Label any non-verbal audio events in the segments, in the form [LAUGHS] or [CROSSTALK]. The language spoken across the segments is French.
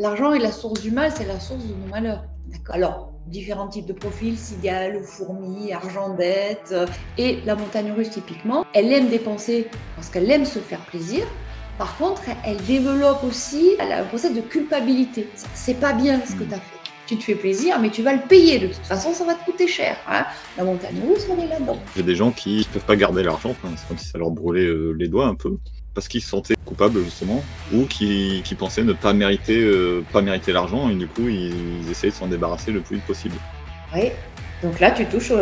l'argent est la source du mal, c'est la source de nos malheurs. Alors, différents types de profils, cigale, fourmi, argent dette. Et la montagne russe, typiquement, elle aime dépenser parce qu'elle aime se faire plaisir. Par contre, elle développe aussi un procès de culpabilité. C'est pas bien ce que tu as fait. Tu te fais plaisir, mais tu vas le payer. De toute façon, ça va te coûter cher. Hein. la montagne russe, on est là-dedans. Il y a des gens qui ne peuvent pas garder l'argent. c'est comme si ça leur brûlait euh, les doigts un peu parce qu'ils se sentaient coupables justement, ou qui, pensaient ne pas mériter, euh, pas mériter l'argent, et du coup ils, essayaient de s'en débarrasser le plus vite possible. Oui, donc là tu touches au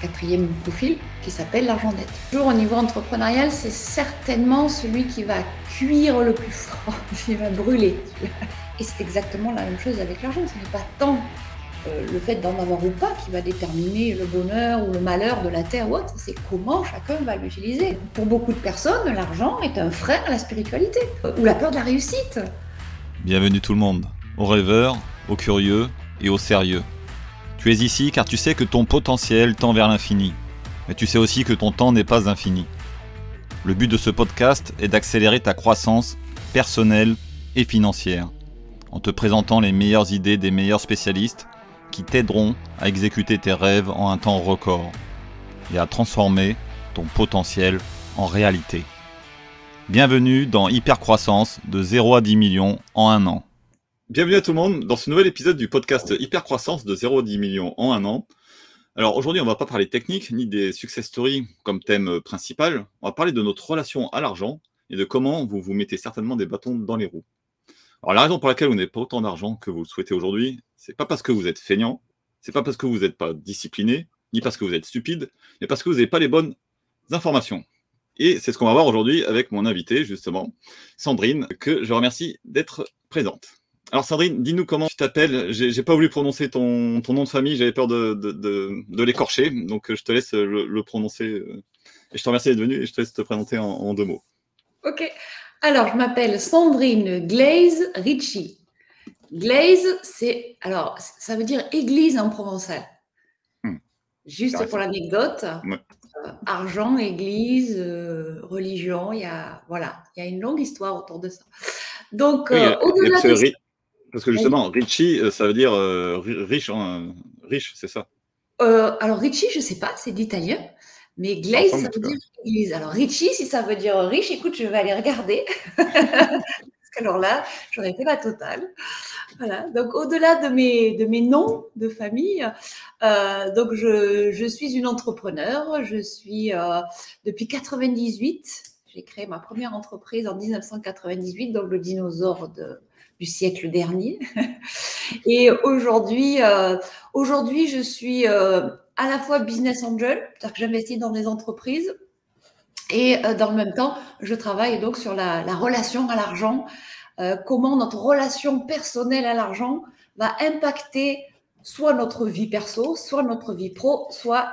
quatrième profil qui s'appelle l'argent dette. Toujours au niveau entrepreneurial, c'est certainement celui qui va cuire le plus fort, [LAUGHS] qui va brûler. Et c'est exactement la même chose avec l'argent, ce n'est pas tant le fait d'en avoir ou pas qui va déterminer le bonheur ou le malheur de la terre ou autre, c'est comment chacun va l'utiliser. Pour beaucoup de personnes, l'argent est un frein à la spiritualité euh, ou la peur de la réussite. Bienvenue tout le monde, aux rêveurs, aux curieux et aux sérieux. Tu es ici car tu sais que ton potentiel tend vers l'infini, mais tu sais aussi que ton temps n'est pas infini. Le but de ce podcast est d'accélérer ta croissance personnelle et financière, en te présentant les meilleures idées des meilleurs spécialistes qui t'aideront à exécuter tes rêves en un temps record et à transformer ton potentiel en réalité. Bienvenue dans Hypercroissance de 0 à 10 millions en un an. Bienvenue à tout le monde dans ce nouvel épisode du podcast Hypercroissance de 0 à 10 millions en un an. Alors aujourd'hui, on ne va pas parler technique ni des success stories comme thème principal. On va parler de notre relation à l'argent et de comment vous vous mettez certainement des bâtons dans les roues. Alors la raison pour laquelle vous n'avez pas autant d'argent que vous le souhaitez aujourd'hui, c'est pas parce que vous êtes feignant, c'est pas parce que vous n'êtes pas discipliné, ni parce que vous êtes stupide, mais parce que vous n'avez pas les bonnes informations. Et c'est ce qu'on va voir aujourd'hui avec mon invité, justement, Sandrine, que je remercie d'être présente. Alors Sandrine, dis-nous comment tu t'appelles. J'ai pas voulu prononcer ton, nom de famille, j'avais peur de, l'écorcher, donc je te laisse le, prononcer. Euh, et je te remercie d'être venu et je te laisse te présenter en, en deux mots. Ok. Alors, je m'appelle Sandrine Glaze Ricci. Glaze, c'est alors ça veut dire église en provençal. Hmm. Juste pour l'anecdote, euh, argent, église, euh, religion, il y a voilà, il y a une longue histoire autour de ça. Donc euh, au-delà de... parce que justement, Ricci, ça veut dire riche, riche, c'est ça? alors Ricci, je sais pas, c'est d'italien. Mais Glaze, ça, veut dire église. Alors, Richie, si ça veut dire riche, écoute, je vais aller regarder. [LAUGHS] Parce qu'alors là, j'aurais fait la totale. Voilà. Donc, au-delà de mes, de mes noms de famille, euh, donc je, je, suis une entrepreneur. Je suis euh, depuis 98. J'ai créé ma première entreprise en 1998, donc le dinosaure de, du siècle dernier. [LAUGHS] Et aujourd'hui, euh, aujourd'hui, je suis à la fois business angel, c'est-à-dire que j'investis dans des entreprises, et euh, dans le même temps, je travaille donc sur la, relation à l'argent, euh, comment notre relation personnelle à l'argent va impacter soit notre vie perso, soit notre vie pro, soit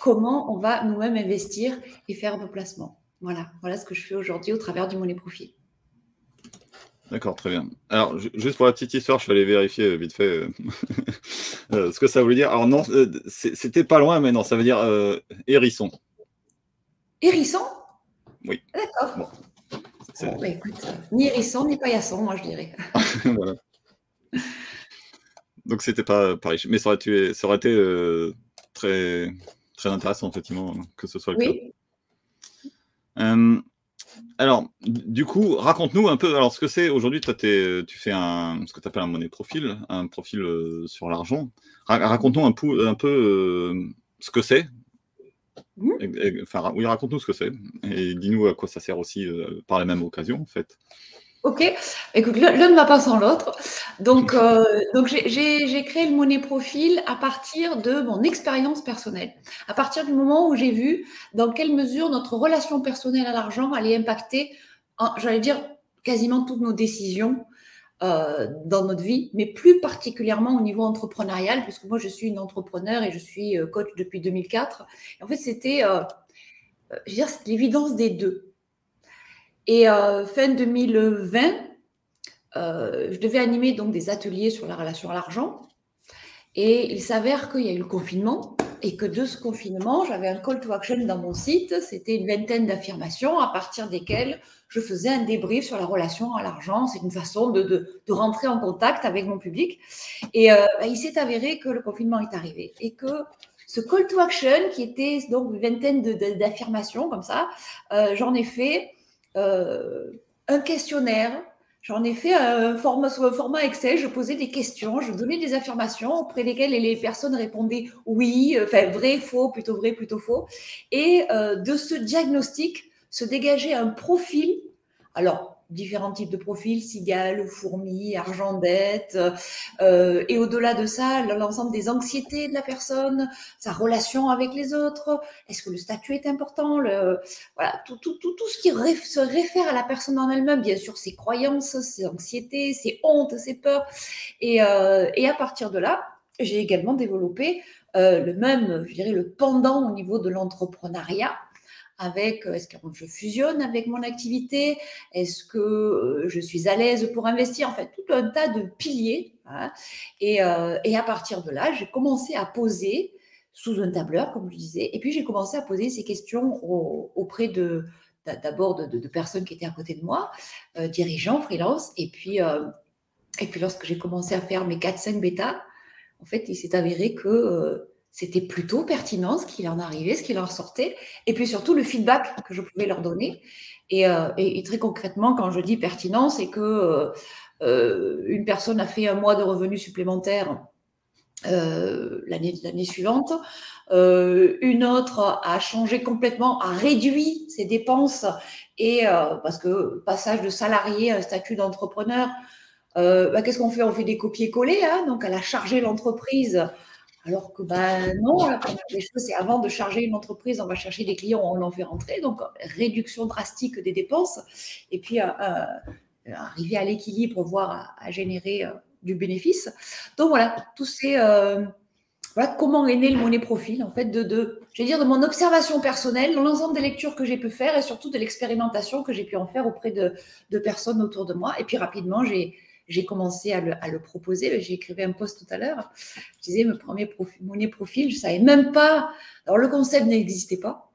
comment on va nous-mêmes investir et faire nos placements. Voilà, voilà ce que je fais aujourd'hui au travers du Money Profit. D'accord, très bien. Alors, juste pour la petite histoire, je suis allé vérifier euh, vite fait euh, [LAUGHS] euh, ce que ça voulait dire. Alors, non, c'était pas loin, mais non, ça veut dire hérisson. Hérisson? Oui. D'accord. Bon, bah, écoute, ni hérisson, ni paillasson, moi, je dirais. [LAUGHS] [LAUGHS] voilà. Donc, c'était pas pareil. Mais ça aurait, été, ça aurait été très, très intéressant, effectivement, que ce soit le oui. cas. Alors, du coup, raconte-nous un peu alors ce que c'est aujourd'hui. Tu fais un, ce que tu appelles un monnaie profil, un profil euh, sur l'argent. raconte-nous un peu, un peu euh, ce que c'est. Mmh. enfin, oui, raconte-nous ce que c'est et dis-nous à quoi ça sert aussi euh, par la même occasion, en fait. Ok, écoute, l'un ne va pas sans l'autre. Donc, euh, donc j'ai créé le Monnaie Profil à partir de mon expérience personnelle, à partir du moment où j'ai vu dans quelle mesure notre relation personnelle à l'argent allait impacter, j'allais dire, quasiment toutes nos décisions euh, dans notre vie, mais plus particulièrement au niveau entrepreneurial, puisque moi je suis une entrepreneur et je suis euh, coach depuis 2004. en fait, c'était, je veux dire, l'évidence des deux. Et euh, fin 2020, euh, je devais animer donc des ateliers sur la relation à l'argent. Et il s'avère qu'il y a eu le confinement et que de ce confinement, j'avais un call to action dans mon site. C'était une vingtaine d'affirmations à partir desquelles je faisais un débrief sur la relation à l'argent. C'est une façon de, de, de, rentrer en contact avec mon public. Et euh, bah, il s'est avéré que le confinement est arrivé et que ce call to action, qui était donc une vingtaine d'affirmations comme ça, j'en ai fait euh, un questionnaire J'en ai fait un format, Excel, je posais des questions, je donnais des affirmations auprès desquelles les personnes répondaient oui, enfin vrai, faux, plutôt vrai, plutôt faux. Et euh, de ce diagnostic se dégageait un profil. Alors, différents types de profils, cigales, fourmis, argendettes, euh, et au-delà de ça, l'ensemble des anxiétés de la personne, sa relation avec les autres, est-ce que le statut est important, voilà, tout, tout, tout, tout ce qui se réfère à la personne en elle-même, bien sûr, ses croyances, ses anxiétés, ses hontes, ses peurs, et, euh, et à partir de là, j'ai également développé euh, le même, je dirais, le pendant au niveau de l'entrepreneuriat, avec euh, est-ce que je fusionne avec mon activité, est-ce que euh, je suis à l'aise pour investir, en fait, tout un tas de piliers. Hein. Et, euh, et, à partir de là, j'ai commencé à poser sous un tableur, comme je disais, et puis j'ai commencé à poser ces questions auprès de d'abord de, personnes qui étaient à côté de moi, dirigeants, freelance, et puis, et puis lorsque j'ai commencé à faire mes 4-5 bêta, en fait, il s'est avéré que c'était plutôt pertinent ce qui en arrivait, ce qui leur sortait, et puis surtout le feedback que je pouvais leur donner. Et, euh, très concrètement, quand je dis pertinent, c'est que euh, euh, une personne a fait un mois de revenus supplémentaires l'année suivante, une autre a changé complètement, a réduit ses dépenses, et parce que passage de salarié à un statut d'entrepreneur, bah, qu'est-ce qu'on fait? On fait des copier-coller, hein donc elle a chargé l'entreprise alors que ben non, les choses, c'est avant de charger une entreprise, on va chercher des clients, on l'en fait rentrer. Donc, réduction drastique des dépenses. Et puis, euh, euh, arriver à l'équilibre, voire à, générer euh, du bénéfice. Donc, voilà, tous ces. voilà comment est né le monnaie profil, en fait, de, de, je dire, de mon observation personnelle, l'ensemble des lectures que j'ai pu faire et surtout de l'expérimentation que j'ai pu en faire auprès de, de personnes autour de moi. Et puis, rapidement, j'ai j'ai commencé à le, proposer. J'ai écrit un post tout à l'heure. Je disais, mon premier profil, mon profil, je ne savais même pas. Alors, le concept n'existait pas.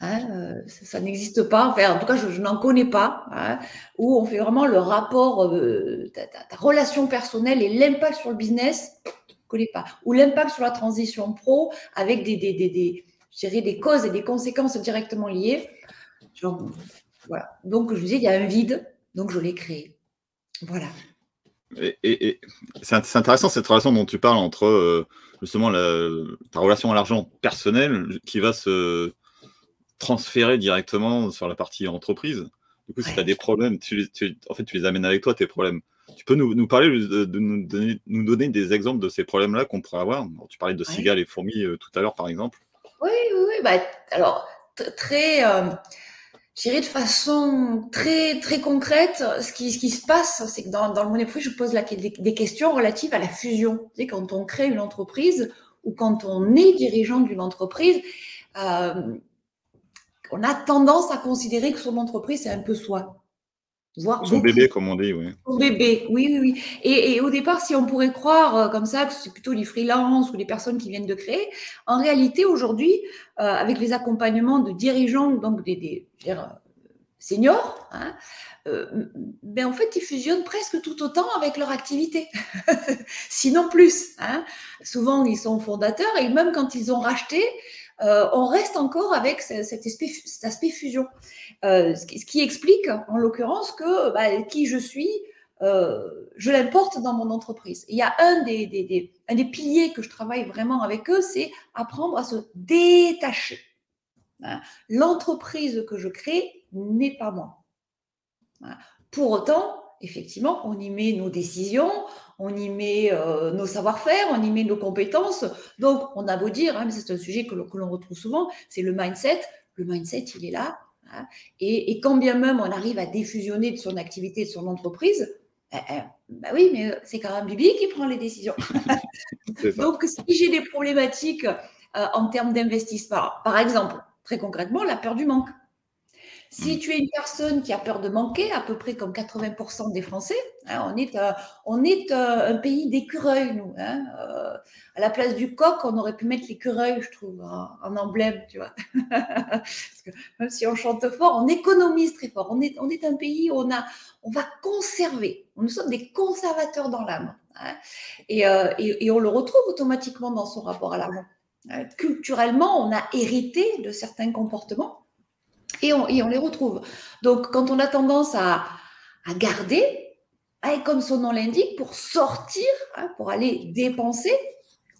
Hein, euh, ça, n'existe pas. Enfin, en tout cas, je, n'en connais pas. Hein, où on fait vraiment le rapport, euh, ta, relation personnelle et l'impact sur le business. Je ne connais pas. Ou l'impact sur la transition pro avec des, des, des, des, des causes et des conséquences directement liées. Donc, je vous dis, il y a un vide. Donc, je l'ai créé. Voilà. Et, c'est intéressant cette relation dont tu parles entre euh, justement ta relation à l'argent personnelle qui va se transférer directement sur la partie entreprise. Du coup, si tu as des problèmes, tu, en fait, tu les amènes avec toi, tes problèmes. Tu peux nous, parler, de, nous, donner, nous, donner, des exemples de ces problèmes-là qu'on pourrait avoir? Tu parlais de cigales et fourmis euh, tout à l'heure, par exemple. Oui, oui, Bah, alors, très. Euh, je dirais de façon très très concrète, ce qui, ce qui se passe, c'est que dans, dans le Money je pose des, questions relatives à la fusion. Tu quand on crée une entreprise ou quand on est dirigeant d'une entreprise, euh, on a tendance à considérer que son entreprise, c'est un peu soi. Son bébé, comme on dit, oui. Son bébé, oui, oui, oui. Et, et, au départ, si on pourrait croire euh, comme ça que c'est plutôt les freelances ou les personnes qui viennent de créer, en réalité, aujourd'hui, euh, avec les accompagnements de dirigeants, donc des, des dire, euh, seniors, hein, euh, ben en fait, ils fusionnent presque tout autant avec leur activité, [LAUGHS] sinon plus. Hein. Souvent, ils sont fondateurs et même quand ils ont racheté, euh, on reste encore avec cet aspect, fusion. Euh, ce, qui, explique, en l'occurrence, que bah, qui je suis, euh, je l'importe dans mon entreprise. Il y a un des, des, des, un des piliers que je travaille vraiment avec eux, c'est apprendre à se détacher. Hein. L'entreprise que je crée n'est pas moi. Hein. Pour autant, effectivement, on y met nos décisions, on y met euh, nos savoir-faire, on y met nos compétences. Donc, on a beau dire, hein, mais c'est un sujet que l'on retrouve souvent, c'est le mindset. Le mindset, il est là. et, quand bien même on arrive à défusionner de son activité, de son entreprise, bah oui, mais euh, c'est quand même Bibi qui prend les décisions. [LAUGHS] Donc, si j'ai des problématiques euh, en termes d'investissement, par exemple, très concrètement, la peur du manque. Si mmh. tu es une personne qui a peur de manquer, à peu près comme 80% des Français, hein, on est, euh, on est euh, un pays d'écureuils, nous. Hein, euh, à la place du coq, on aurait pu mettre l'écureuil, je trouve, en, emblème, tu vois. [LAUGHS] Parce que même si on chante fort, on économise très fort. On est, on est un pays où on, a, on va conserver. Nous sommes des conservateurs dans l'âme. Hein, et, et, et on le retrouve automatiquement dans son rapport à l'argent. Culturellement, on a hérité de certains comportements et on, les retrouve. Donc, quand on a tendance à, garder, hein, comme son nom l'indique, pour sortir, hein, pour aller dépenser,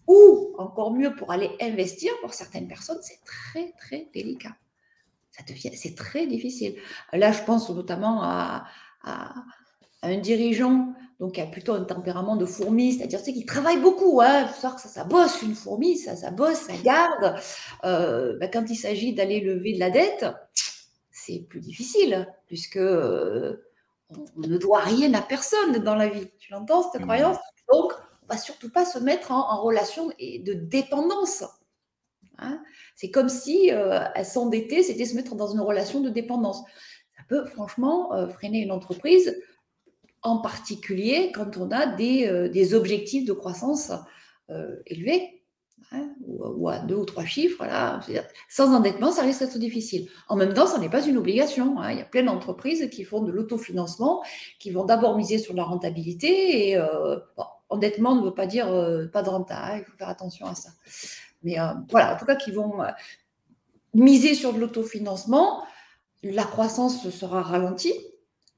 ou encore mieux, pour aller investir, pour certaines personnes, c'est très, très délicat. Ça devient, c'est très difficile. Là, je pense notamment à, un dirigeant donc qui a plutôt un tempérament de fourmi, c'est-à-dire qui travaille beaucoup, hein, ça, ça bosse une fourmi, ça, ça bosse, ça garde. Euh, bah, quand il s'agit d'aller lever de la dette, c'est plus difficile, puisque euh, on, ne doit rien à personne dans la vie. Tu l'entends, cette mmh. croyance? Donc, on va surtout pas se mettre en, relation de dépendance. Hein. c'est comme si euh, s'endettait, c'était se mettre dans une relation de dépendance. Ça peut franchement euh, freiner une entreprise, en particulier quand on a des, euh, objectifs de croissance élevés. Hein, ou, à deux ou trois chiffres. Sans endettement, ça risque d'être difficile. En même temps, ça n'est pas une obligation. Hein. Il y a plein d'entreprises qui font de l'autofinancement, qui vont d'abord miser sur la rentabilité. Et euh, endettement ne veut pas dire euh, pas de renta. Il faut faire attention à ça. Mais euh, voilà, en tout cas, qui vont miser sur de l'autofinancement. La croissance sera ralentie,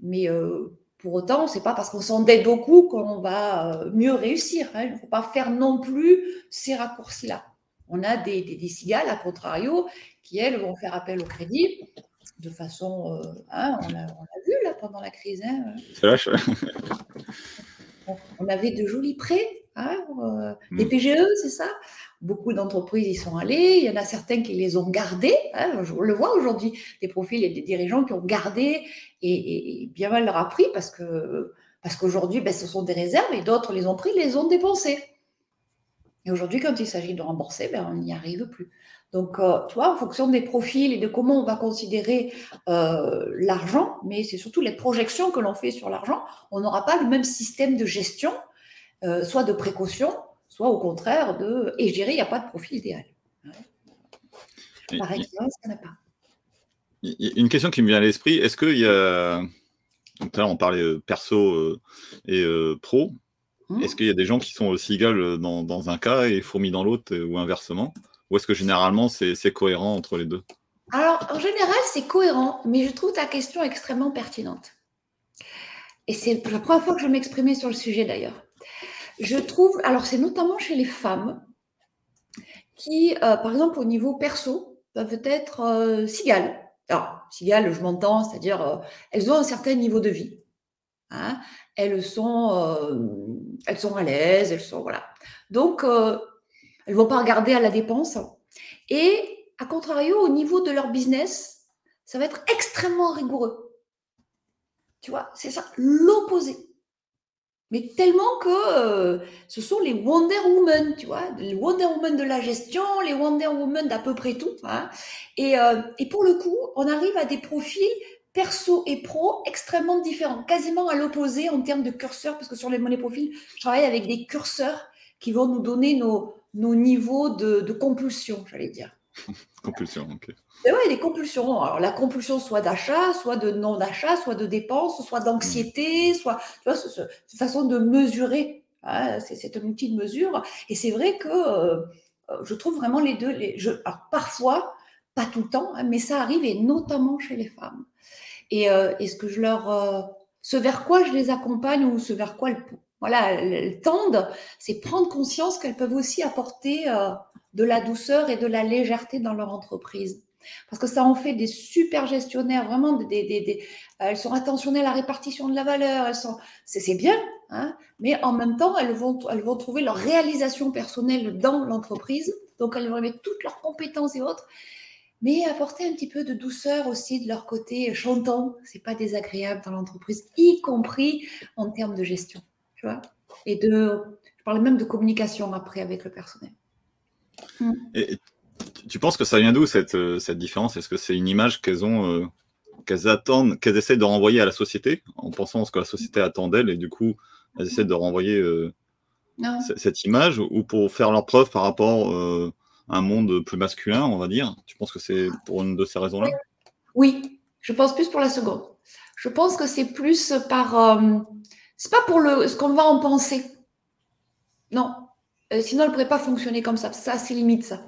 mais pour autant, c'est pas parce qu'on s'endette beaucoup qu'on va euh, mieux réussir. Hein. Il ne faut pas faire non plus ces raccourcis-là. On a des, des, cigales, à contrario, qui, elles, vont faire appel au crédit de façon. Euh, hein, on, a, vu là pendant la crise. Hein, [LAUGHS] on, avait de jolis prêts, euh, des mm. PGE, c'est ça? Beaucoup d'entreprises y sont allées. Il y en a certains qui les ont gardés. Hein, je le vois aujourd'hui, des profils et des dirigeants qui ont gardé et, bien mal leur a pris parce que parce qu'aujourd'hui, ben, ce sont des réserves et d'autres les ont pris, les ont dépensés. Et aujourd'hui, quand il s'agit de rembourser, ben, on n'y arrive plus. Donc, euh, tu vois, en fonction des profils et de comment on va considérer euh, l'argent, mais c'est surtout les projections que l'on fait sur l'argent, on n'aura pas le même système de gestion, euh, soit de précaution, soit au contraire de. Et je dirais, il n'y a pas de profil idéal. Par exemple, ça n'a pas. Une question qui me vient à l'esprit, est-ce qu'il y a. Donc là, on parlait euh, perso euh, et pro. Mmh. Est-ce qu'il y a des gens qui sont cigales dans, dans un cas et fourmis dans l'autre ou inversement? Ou est-ce que généralement c'est cohérent entre les deux? Alors, en général, c'est cohérent, mais je trouve ta question extrêmement pertinente. Et c'est la première fois que je m'exprimais sur le sujet d'ailleurs. Je trouve, alors c'est notamment chez les femmes qui, par exemple, au niveau perso, peuvent être cigales. Alors, cigales, je m'entends, c'est-à-dire, elles ont un certain niveau de vie. Hein. elles, sont, elles sont à l'aise, elles sont. Voilà. Donc, elles ne vont pas regarder à la dépense. Et, à contrario, au niveau de leur business, ça va être extrêmement rigoureux. Tu vois, c'est ça, l'opposé. Mais tellement que euh, ce sont les Wonder Woman, tu vois, les Wonder Woman de la gestion, les Wonder Woman d'à peu près tout. Hein. Et, euh, et, pour le coup, on arrive à des profils perso et pro extrêmement différents, quasiment à l'opposé en termes de curseurs, parce que sur les monnaies profils, je travaille avec des curseurs qui vont nous donner nos, nos niveaux de, de compulsion, j'allais dire. [LAUGHS] compulsion, ok. Et ouais, les compulsions. Alors, la compulsion soit d'achat, soit de non-achat, soit de dépenses, soit d'anxiété, soit. Tu vois, cette façon de mesurer. Hein, c'est un outil de mesure. Et c'est vrai que euh, je trouve vraiment les deux. Les, je, alors, parfois, pas tout le temps, hein, mais ça arrive, et notamment chez les femmes. Et, euh, ce que je leur. Euh, ce vers quoi je les accompagne ou ce vers quoi voilà, elles tendent, c'est prendre conscience qu'elles peuvent aussi apporter de la douceur et de la légèreté dans leur entreprise. Parce que ça en fait des super gestionnaires, vraiment, des, elles sont attentionnées à la répartition de la valeur, elles sont, c'est, bien, hein, mais en même temps, elles vont, elles vont trouver leur réalisation personnelle dans l'entreprise, donc elles vont mettre toutes leurs compétences et autres, mais apporter un petit peu de douceur aussi de leur côté chantant, c'est pas désagréable dans l'entreprise, y compris en termes de gestion, tu vois, et de, je parlais même de communication après avec le personnel. Et, tu penses que ça vient d'où cette, euh, cette différence? Est-ce que c'est une image qu'elles ont euh, qu'elles attendent, qu'elles essaient de renvoyer à la société, en pensant à ce que la société attend d'elles, et du coup, elles essaient de renvoyer euh, cette image, ou pour faire leur preuve par rapport euh, à un monde plus masculin, on va dire? Tu penses que c'est pour une de ces raisons-là? Oui. je pense plus pour la seconde. Je pense que c'est plus par. Euh, c'est pas pour le, ce qu'on va en penser. Non. sinon, elle ne pourrait pas fonctionner comme ça. Ça, c'est limite, ça.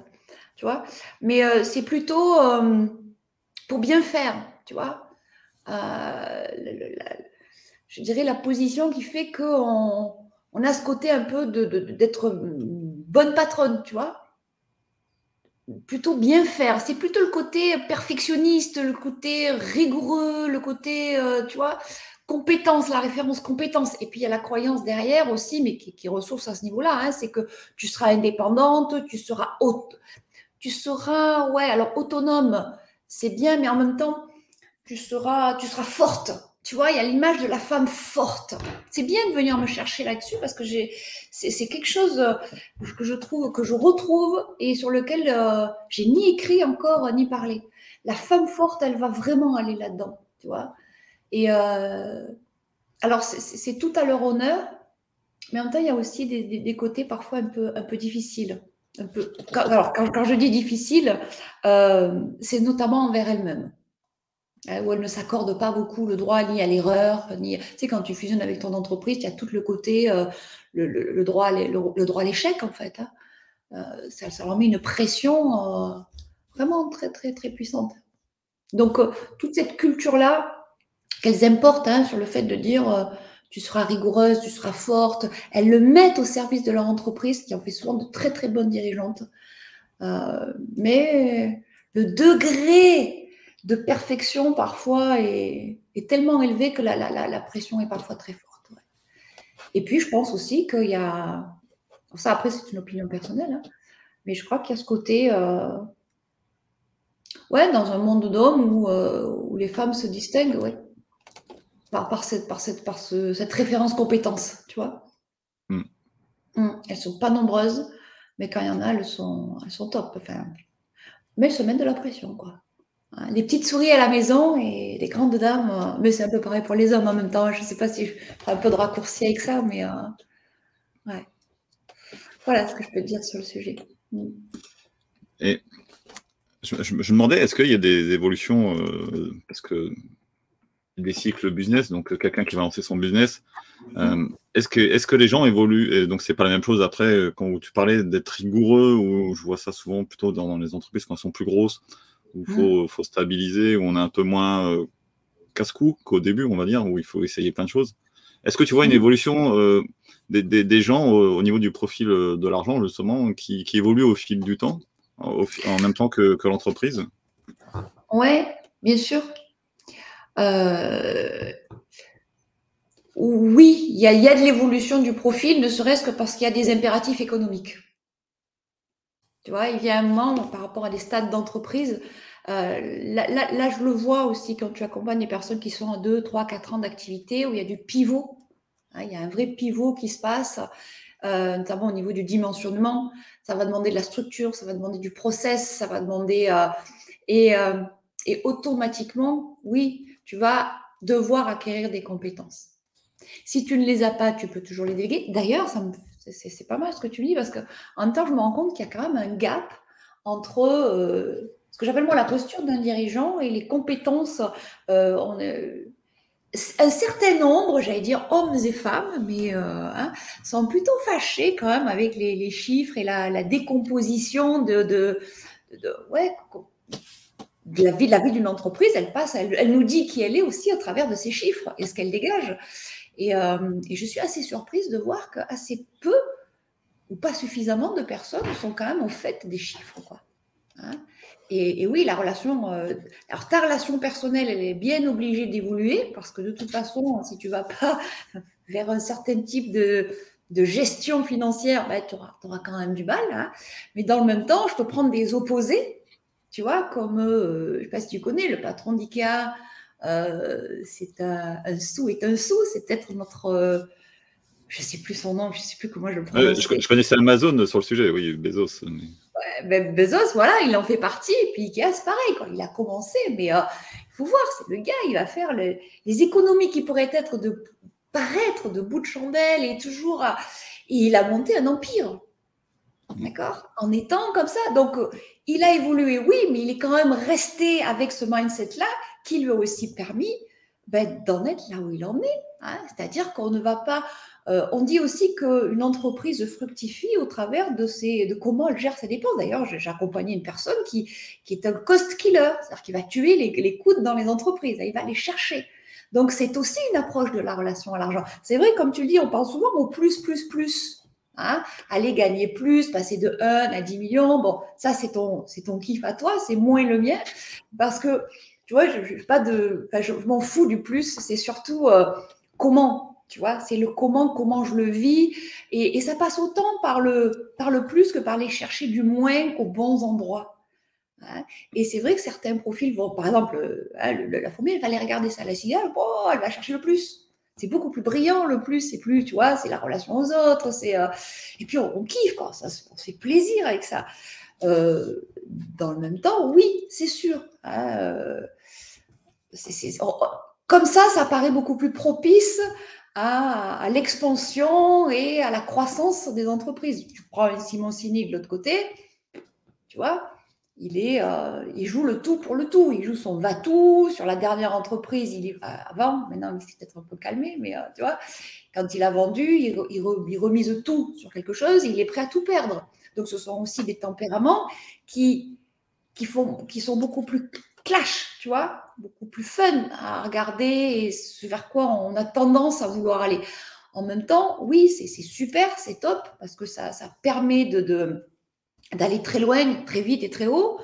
Tu vois? Mais c'est plutôt pour bien faire tu vois? Euh, je dirais la position qui fait qu'on on a ce côté un peu d'être de, bonne patronne, tu vois? Plutôt bien faire. C'est plutôt le côté perfectionniste, le côté rigoureux, le côté, euh, tu vois, la référence compétence. Et puis il y a la croyance derrière aussi, mais qui, qui ressource à ce niveau-là, hein, c'est que tu seras indépendante, tu seras haute, tu seras, ouais, alors autonome, c'est bien, mais en même temps, tu seras, tu seras forte. Tu vois, il y a l'image de la femme forte. C'est bien de venir me chercher là-dessus parce que j'ai, c'est, quelque chose euh, que je trouve, que je retrouve et sur lequel euh, j'ai ni écrit encore ni parlé. La femme forte, elle va vraiment aller là-dedans, tu vois. Et euh, alors, c'est, tout à leur honneur, mais en même temps, il y a aussi des, côtés parfois un peu, un peu difficiles. Peu, alors, quand, quand je dis difficile, c'est notamment envers elles-mêmes. Euh, où elle ne s'accorde pas beaucoup le droit ni à l'erreur, ni. Tu sais, quand tu fusionnes avec ton entreprise, il y a tout le côté, euh, le, droit, le, droit à l'échec, en fait. Hein. Euh, ça, ça, leur met une pression vraiment très, très, très puissante. Donc, toute cette culture-là, qu'elles importent hein, sur le fait de dire tu seras rigoureuse, tu seras forte, elles le mettent au service de leur entreprise, qui en fait souvent de très, très bonnes dirigeantes. mais le degré de perfection parfois est, tellement élevée que la, pression est parfois très forte. Et puis, je pense aussi qu'il y a. Ça, après, c'est une opinion personnelle, hein, mais je crois qu'il y a ce côté. Euh, ouais, dans un monde d'hommes où, euh, où, les femmes se distinguent, ouais, par, cette, par, cette, par cette référence compétence, tu vois. Mm. Mm. Elles sont pas nombreuses, mais quand il y en a, elles sont, elles sont top. Enfin, mais elles se mettent de la pression, quoi. Les petites souris à la maison et les grandes dames, euh, mais c'est un peu pareil pour les hommes en même temps. Je ne sais pas si je ferai un peu de raccourci avec ça, mais euh, ouais. Voilà ce que je peux dire sur le sujet. Mm. Et je, me demandais, est-ce qu'il y a des évolutions, euh, parce que des cycles business, donc quelqu'un qui va lancer son business, est-ce que, est que les gens évoluent et Donc, c'est pas la même chose après, quand tu parlais d'être rigoureux, ou je vois ça souvent plutôt dans les entreprises quand elles sont plus grosses, où il mmh. faut, stabiliser, où on est un peu moins euh, casse-cou qu'au début, on va dire, où il faut essayer plein de choses. Est-ce que tu vois une mmh. évolution euh, des, gens au, niveau du profil euh, de l'argent, justement, qui, qui, évolue au fil du temps, en même temps que, l'entreprise? Oui, bien sûr. Oui, il y, a de l'évolution du profil, ne serait-ce que parce qu'il y a des impératifs économiques. Tu vois, il y a un moment par rapport à des stades d'entreprise. Euh, là, je le vois aussi quand tu accompagnes des personnes qui sont à 2, 3, 4 ans d'activité, où il y a du pivot. Hein, il y a un vrai pivot qui se passe, euh, notamment au niveau du dimensionnement. Ça va demander de la structure, ça va demander du process, ça va demander. Euh, et, et automatiquement, oui, tu vas devoir acquérir des compétences. Si tu ne les as pas, tu peux toujours les déléguer. D'ailleurs, c'est pas mal ce que tu dis parce que en même temps, je me rends compte qu'il y a quand même un gap entre euh, ce que j'appelle moi la posture d'un dirigeant et les compétences. Euh, on, un certain nombre, j'allais dire hommes et femmes, mais euh, hein, sont plutôt fâchés quand même avec les, chiffres et la, décomposition de, de, ouais, de la vie vie d'une entreprise. Elle passe, elle, nous dit qui elle est aussi au travers de ces chiffres et ce qu'elle dégage. Euh, et, je suis assez surprise de voir qu'assez peu ou pas suffisamment de personnes sont quand même au fait des chiffres. Quoi. Hein. et, oui, la relation, euh, alors ta relation personnelle, elle est bien obligée d'évoluer parce que de toute façon, si tu vas pas [LAUGHS] vers un certain type de, gestion financière, bah, tu auras, quand même du mal. Hein. Mais dans le même temps, je te prends des opposés, tu vois, comme, euh, je ne sais pas si tu connais, le patron d'IKEA, euh, c'est un, sou est un sou, c'est peut-être notre. Euh, je ne sais plus son nom, je ne sais plus comment je le prononce. je, connaissais Amazon sur le sujet, oui, Bezos. ben, Bezos, voilà, il en fait partie. Et puis Ikea, c'est pareil. Quoi. Il a commencé, mais il faut voir, c'est le gars, il va faire les économies qui pourraient être de paraître de bout de chandelle et toujours. et il a monté un empire. D'accord? En étant comme ça. Donc, il a évolué, oui, mais il est quand même resté avec ce mindset-là qui lui a aussi permis ben, d'en être là où il en est. Hein. C'est-à-dire qu'on ne va pas. Euh, on dit aussi qu'une entreprise fructifie au travers de, ses, de comment elle gère ses dépenses. D'ailleurs, j'ai accompagné une personne qui, qui est un cost killer, c'est-à-dire qui va tuer les, coûts dans les entreprises. Il va les chercher. Donc, c'est aussi une approche de la relation à l'argent. C'est vrai, comme tu le dis, on parle souvent au plus, plus, plus. Hein aller gagner plus, passer de 1 à 10 millions. Bon, ça, c'est ton, c'est ton kiff à toi, c'est moins le mien. Parce que, tu vois, je, pas de, je, m'en fous du plus. C'est surtout euh, comment, tu vois, c'est le comment, comment je le vis. Et, et, ça passe autant par le, par le plus que par aller chercher du moins aux bons endroits. Hein. et c'est vrai que certains profils vont, par exemple, euh, hein, la fourmi, elle va aller regarder ça, la cigale, oh, elle va chercher le plus. C'est beaucoup plus brillant le plus, c'est plus, tu vois, c'est la relation aux autres, c'est euh, et puis on, kiffe quoi, on se fait plaisir avec ça. Euh, dans le même temps, oui, c'est sûr. Hein, comme ça, ça paraît beaucoup plus propice à, l'expansion et à la croissance des entreprises. Tu prends Simon Sinek de l'autre côté, tu vois, il, est, euh, il joue le tout pour le tout. Il joue son va-tout. Sur la dernière entreprise, il est avant, maintenant il s'est peut-être un peu calmé, mais euh, tu vois, quand il a vendu, il, il, remise tout sur quelque chose, il est prêt à tout perdre. Donc ce sont aussi des tempéraments qui, qui, font, qui sont beaucoup plus clash, tu vois, beaucoup plus fun à regarder et ce vers quoi on a tendance à vouloir aller. En même temps, oui, c'est super, c'est top, parce que ça, ça permet de, de d'aller très loin, très vite et très haut.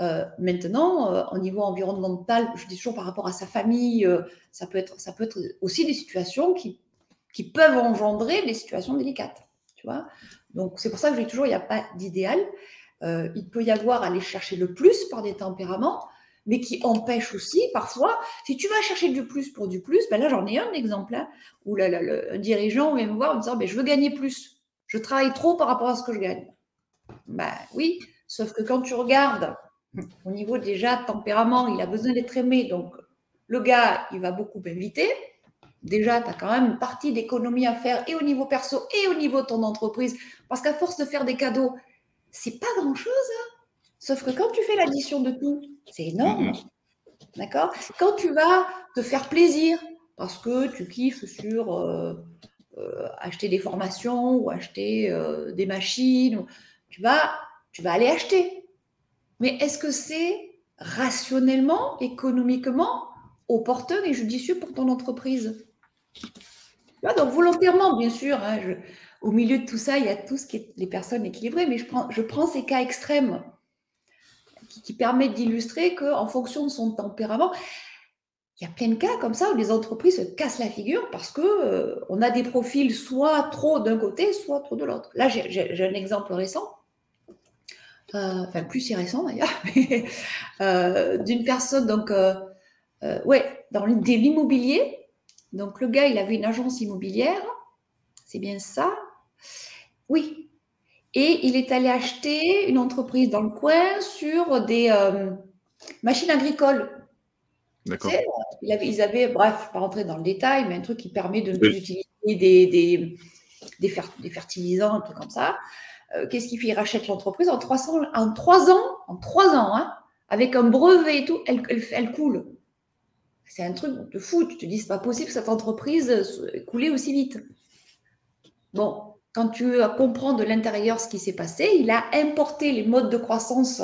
Euh, maintenant, euh, au niveau environnemental, je dis toujours par rapport à sa famille, euh, ça, peut être, ça peut être aussi des situations qui, qui peuvent engendrer des situations délicates. Tu vois Donc, c'est pour ça que je dis toujours, il n'y a pas d'idéal. il peut y avoir aller chercher le plus par des tempéraments, mais qui empêche aussi parfois, si tu vas chercher du plus pour du plus, ben là j'en ai un exemple hein, où le, un dirigeant vient me voir en me disant ben, je veux gagner plus, je travaille trop par rapport à ce que je gagne. Ben oui, sauf que quand tu regardes au niveau déjà tempérament, il a besoin d'être aimé, donc le gars, il va beaucoup inviter. Déjà, tu as quand même une partie d'économie à faire et au niveau perso et au niveau de ton entreprise, parce qu'à force de faire des cadeaux, c'est pas grand-chose. Hein. Sauf que quand tu fais l'addition de tout, c'est énorme. D'accord? Quand tu vas te faire plaisir, parce que tu kiffes sur euh, euh, acheter des formations ou acheter euh, des machines, tu vas, tu vas aller acheter. Mais est-ce que c'est rationnellement, économiquement, opportun et judicieux pour ton entreprise? Donc volontairement, bien sûr, hein, au milieu de tout ça, il y a tout ce qui est les personnes équilibrées, mais je prends, je prends ces cas extrêmes qui, permettent d'illustrer qu'en fonction de son tempérament, il y a plein de cas comme ça où les entreprises se cassent la figure parce que euh, on a des profils soit trop d'un côté, soit trop de l'autre. Là, j'ai un exemple récent. Euh, enfin plus si récent d'ailleurs, [LAUGHS] euh, d'une personne, donc, euh, ouais, dans l'immobilier. Donc le gars, il avait une agence immobilière, c'est bien ça? Oui. Et il est allé acheter une entreprise dans le coin sur des machines agricoles. D'accord. Ils avaient, bref, je ne vais pas rentrer dans le détail, mais un truc qui permet de utiliser des, des, des, fertilisants, un truc comme ça. Euh, qu'est-ce qu'il fait? Il rachète l'entreprise en, 300, en 3 ans, en 3 ans, hein, avec un brevet et tout, elle, coule. C'est un truc de fou. Tu te dis, c'est pas possible que cette entreprise coule aussi vite. Bon, quand tu comprends de l'intérieur ce qui s'est passé, il a importé les modes de croissance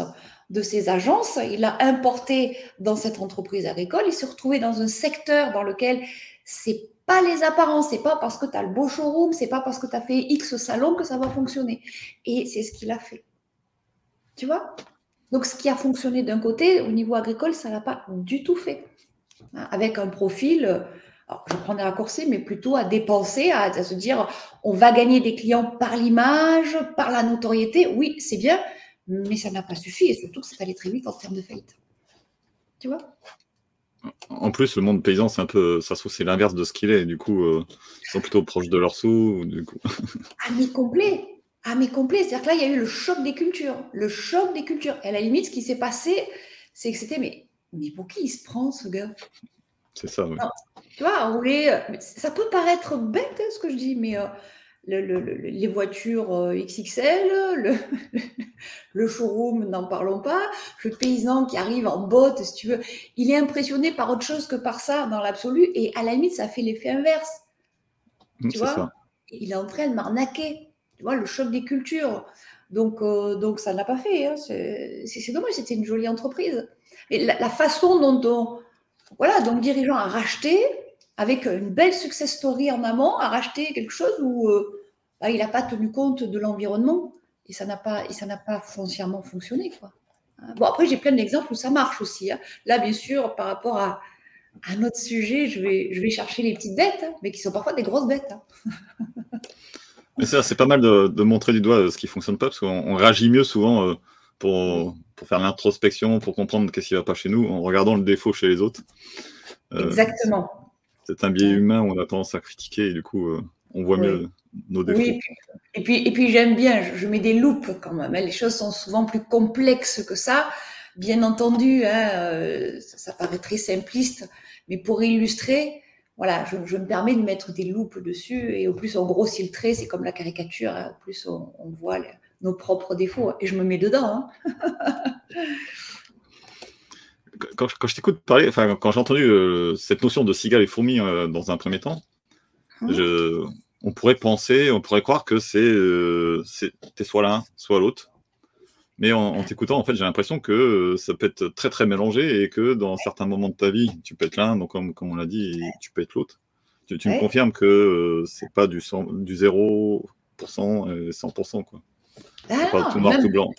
de ses agences, il a importé dans cette entreprise agricole, il s'est retrouvé dans un secteur dans lequel c'est pas les apparences, c'est pas parce que tu as le beau showroom, c'est pas parce que tu as fait X salon que ça va fonctionner. Et c'est ce qu'il a fait. Tu vois? Donc ce qui a fonctionné d'un côté, au niveau agricole, ça l'a pas du tout fait. Hein, avec un profil, alors je prends des raccourcis, mais plutôt à dépenser, à, à se dire on va gagner des clients par l'image, par la notoriété. Oui, c'est bien, mais ça n'a pas suffi et surtout que c'est allé très vite en termes de faillite. Tu vois? En plus, le monde paysan, c'est un peu, ça c'est l'inverse de ce qu'il est. Du coup, euh, ils sont plutôt proches de leurs sous. Du coup. [LAUGHS] ah, mais complet. Ah, mais complet. C'est-à-dire que là, il y a eu le choc des cultures. Le choc des cultures. Et à la limite, ce qui s'est passé, c'est que c'était, mais, mais pour qui il se prend, ce gars? C'est ça, oui. tu vois, rouler, ça peut paraître bête, hein, ce que je dis, mais euh, les voitures euh, XXL, le, le showroom, n'en parlons pas, le paysan qui arrive en botte, si tu veux, il est impressionné par autre chose que par ça dans l'absolu, et à la limite, ça fait l'effet inverse. Mm, tu vois Il est en train de m'arnaquer. Tu vois, le choc des cultures. Donc, euh, donc ça n'a pas fait. Hein. C'est dommage, c'était une jolie entreprise. Et la, façon dont on, voilà, donc dirigeant a racheté, avec une belle success story en amont, a racheté quelque chose où euh, bah, il n'a pas tenu compte de l'environnement et ça n'a pas, et ça n'a pas foncièrement fonctionné. Quoi. Hein. Bon, après, j'ai plein d'exemples où ça marche aussi. Hein. Là, bien sûr, par rapport à, un autre sujet, je vais, je vais chercher les petites bêtes, hein, mais qui sont parfois des grosses bêtes. [LAUGHS] Mais c'est pas mal de, montrer du doigt euh, ce qui fonctionne pas, parce qu'on réagit mieux souvent euh, pour, pour faire l'introspection, pour comprendre qu'est-ce qui va pas chez nous, en regardant le défaut chez les autres. Exactement. C'est un biais humain où on a tendance à critiquer et du coup, euh, on voit mieux nos défauts. Oui, et puis, et puis j'aime bien, je, mets des loupes quand même. Hein. Les choses sont souvent plus complexes que ça. Bien entendu, hein, euh, ça, paraît très simpliste, mais pour illustrer, voilà, je, me permets de mettre des loupes dessus et au plus on grossit le trait, c'est comme la caricature, hein, au plus on, voit nos propres défauts et je me mets dedans. [LAUGHS] quand, je t'écoute parler, enfin, quand j'ai entendu euh, cette notion de cigale et fourmi euh, dans un premier temps, hein on pourrait penser, on pourrait croire que c'est euh, soit l'un, soit l'autre. Mais en, t'écoutant, en fait, j'ai l'impression que ça peut être très très mélangé et que dans certains moments de ta vie, tu peux être l'un, donc comme, comme on l'a dit, tu peux être l'autre. Tu, me confirmes que c'est pas du, du 0% et 100%. Quoi. Ah, pas tout noir, tout blanc.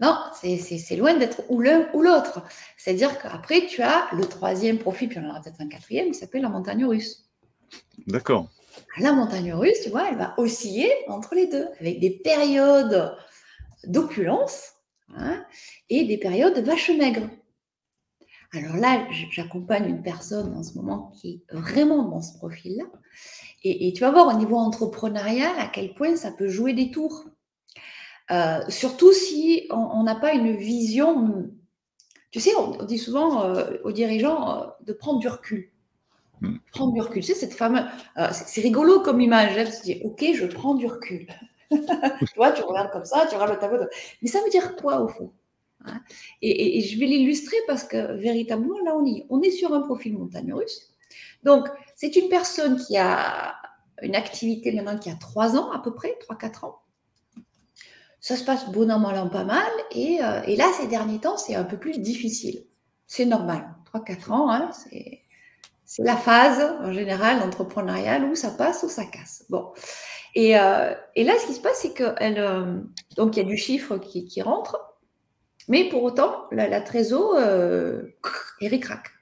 Non, c'est loin d'être ou l'un ou l'autre. C'est-à-dire qu'après, tu as le troisième profil, puis on en aura peut-être un quatrième, qui s'appelle la montagne russe. D'accord. La montagne russe, tu vois, elle va osciller entre les deux, avec des périodes d'opulence hein, et des périodes de vache maigre. Alors là, j'accompagne une personne en ce moment qui est vraiment dans ce profil-là. Et, et, tu vas voir au niveau entrepreneurial à quel point ça peut jouer des tours. Euh, surtout si on n'a pas une vision. Tu sais, on, dit souvent euh, aux dirigeants euh, de prendre du recul. Hmm. Prendre du recul. Tu sais, cette fameuse. c'est rigolo comme image. Elle se dit Ok, je prends du recul. [LAUGHS] tu vois, tu regardes comme ça, tu regardes le tableau. Mais ça veut dire quoi au fond? Hein? Et, je vais l'illustrer parce que véritablement, là, on, y, on est sur un profil montagne russe. Donc, c'est une personne qui a une activité maintenant qui a 3 ans à peu près, 3-4 ans ça se passe bon an, mal an, pas mal. Et, euh, et, là, ces derniers temps, c'est un peu plus difficile. C'est normal. 3-4 ans, hein, c'est la phase en général entrepreneuriale où ça passe ou ça casse. Bon. Et, euh, là, ce qui se passe, c'est que euh, donc il y a du chiffre qui, rentre, mais pour autant, la, trésor, elle ricraque.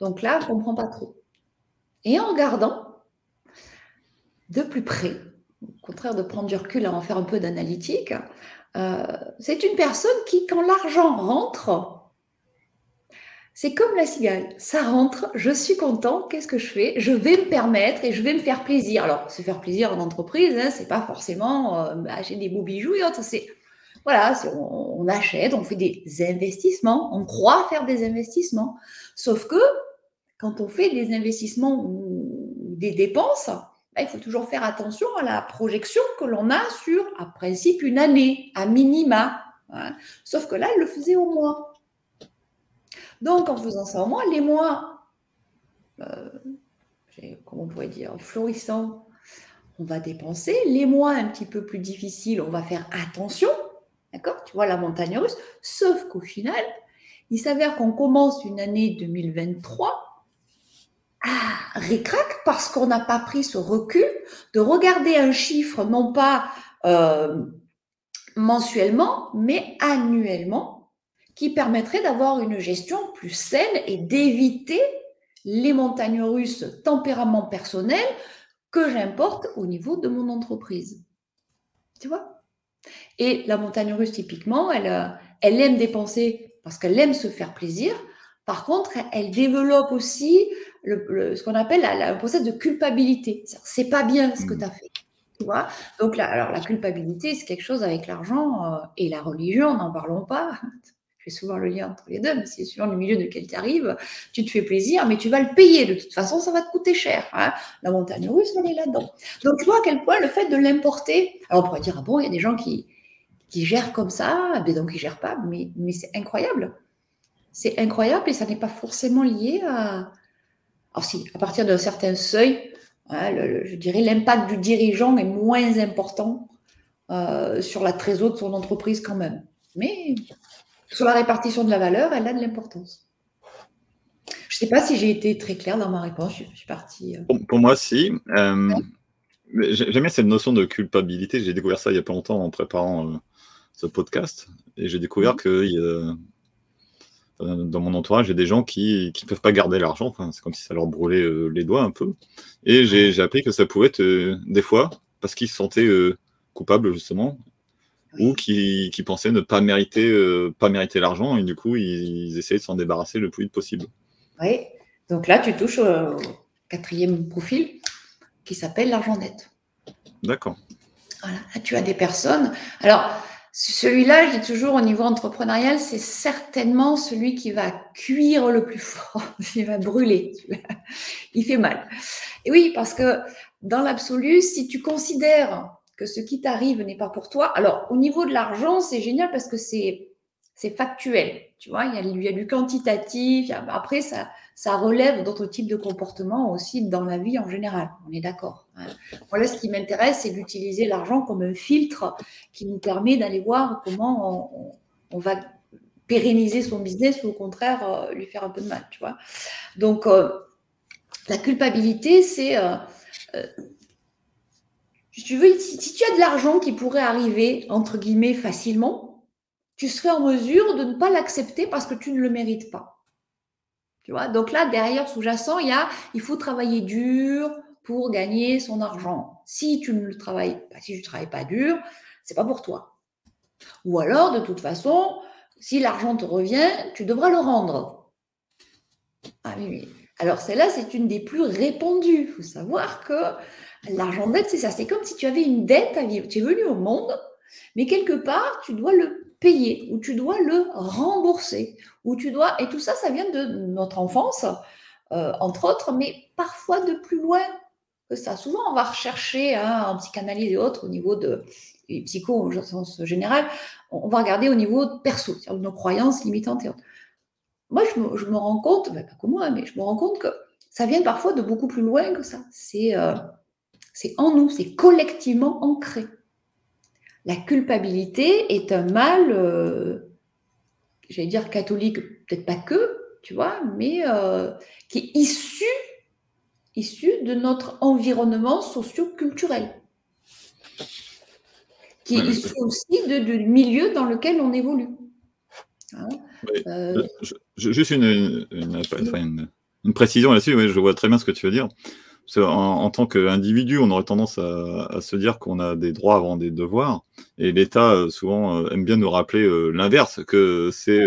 Donc là, on ne comprend pas trop. Et en regardant de plus près, au contraire de prendre du recul à en faire un peu d'analytique, euh, c'est une personne qui, quand l'argent rentre, c'est comme la cigale, ça rentre, je suis content, qu'est-ce que je fais? Je vais me permettre et je vais me faire plaisir. Alors, se faire plaisir en entreprise, hein, c'est pas forcément euh, acheter des beaux bijoux et autres, c'est voilà, on, on, achète, on fait des investissements, on croit faire des investissements. Sauf que quand on fait des investissements ou des dépenses, il faut toujours faire attention à la projection que l'on a sur, à principe, une année, à minima. Hein. Sauf que là, elle le faisait au mois. Donc, en faisant ça au mois, les mois, euh, comment on pourrait dire, florissants, on va dépenser. Les mois un petit peu plus difficiles, on va faire attention. D'accord? Tu vois la montagne russe. Sauf qu'au final, il s'avère qu'on commence une année 2023 ah, ricrac parce qu'on n'a pas pris ce recul de regarder un chiffre non pas euh, mensuellement, mais annuellement, qui permettrait d'avoir une gestion plus saine et d'éviter les montagnes russes tempérament personnel que j'importe au niveau de mon entreprise. Tu vois? Et la montagne russe, typiquement, elle, euh, elle aime dépenser parce qu'elle aime se faire plaisir. Par contre, elle développe aussi ce qu'on appelle un processus de culpabilité. C'est pas bien ce que mmh. tu as fait. Tu vois Donc là, alors la culpabilité, c'est quelque chose avec l'argent euh, et la religion, n'en parlons pas. [LAUGHS] Je fais souvent le lien entre les deux, mais c'est suivant le milieu de quel tu arrives, tu te fais plaisir, mais tu vas le payer. De toute façon, ça va te coûter cher. Hein. la montagne russe, elle est là-dedans. Donc, tu vois à quel point le fait de l'importer. Alors, on pourrait dire, ah bon, il y a des gens qui, qui gèrent comme ça, mais donc ils gèrent pas, mais, mais c'est incroyable. C'est incroyable et ça n'est pas forcément lié à. Alors, si, à partir d'un certain seuil, je dirais l'impact du dirigeant est moins important euh, sur la trésorerie de son entreprise quand même. Mais sur la répartition de la valeur, elle a de l'importance. Je ne sais pas si j'ai été très claire dans ma réponse. Je, suis partie. Euh. Pour, moi, si. Euh, J'aime bien cette notion de culpabilité. J'ai découvert ça il n'y a pas longtemps en préparant ce podcast. Et j'ai découvert mhm. que dans mon entourage, a des gens qui ne peuvent pas garder l'argent. Enfin, c'est comme si ça leur brûlait les doigts un peu. Et j'ai appris que ça pouvait être des fois parce qu'ils se sentaient coupables, justement, ou qui, pensaient ne pas mériter, euh, pas mériter l'argent et du coup ils, essayaient de s'en débarrasser le plus vite possible. Oui, donc là tu touches au quatrième profil qui s'appelle l'argent net. D'accord. Voilà, tu as des personnes. Alors celui-là, je dis toujours au niveau entrepreneurial, c'est certainement celui qui va cuire le plus fort, [LAUGHS] il va brûler, il fait mal. Et oui, parce que dans l'absolu, si tu considères que ce qui t'arrive n'est pas pour toi. Alors, au niveau de l'argent, c'est génial parce que c'est factuel, tu vois, il y, a, il y a du quantitatif, après ça, ça relève d'autres types de comportements aussi dans la vie en général, on est d'accord. Hein. Voilà, ce qui m'intéresse, c'est d'utiliser l'argent comme un filtre qui nous permet d'aller voir comment on, va pérenniser son business ou au contraire euh, lui faire un peu de mal, tu vois. Donc, euh, la culpabilité, c'est... Euh, si tu veux, si, tu as de l'argent qui pourrait arriver, entre guillemets, facilement, tu serais en mesure de ne pas l'accepter parce que tu ne le mérites pas. Donc là, derrière, sous-jacent, il y a, il faut travailler dur pour gagner son argent. Si tu ne le travailles pas, si tu travailles pas dur, c'est pas pour toi. Ou alors, de toute façon, si l'argent te revient, tu devras le rendre. Ah oui, oui. Alors celle-là, c'est une des plus répandues. Il faut savoir que L'argent de dette, c'est ça. C'est comme si tu avais une dette à vivre. Tu es venu au monde, mais quelque part, tu dois le payer ou tu dois le rembourser. Ou tu dois... Et tout ça, ça vient de notre enfance, euh, entre autres, mais parfois de plus loin que ça. Souvent, on va rechercher hein, en psychanalyse et autres au niveau de psycho au sens général, on va regarder au niveau perso, nos croyances limitantes et autres. Moi, je me, rends compte, ben, pas comme moi, mais je me rends compte que ça vient parfois de beaucoup plus loin que ça. C'est euh, c'est en nous, c'est collectivement ancré. La culpabilité est un mal, euh, j'allais dire catholique, peut-être pas que, tu vois, mais euh, qui est issu, issu de notre environnement socio-culturel, qui est issu aussi du milieu dans lequel on évolue. Hein, euh, juste une, une, précision là-dessus, je vois très bien ce que tu veux dire en, tant qu'individu, on aurait tendance à, se dire qu'on a des droits avant des devoirs. Et l'État, euh, souvent, euh, aime bien nous rappeler euh, l'inverse, que c'est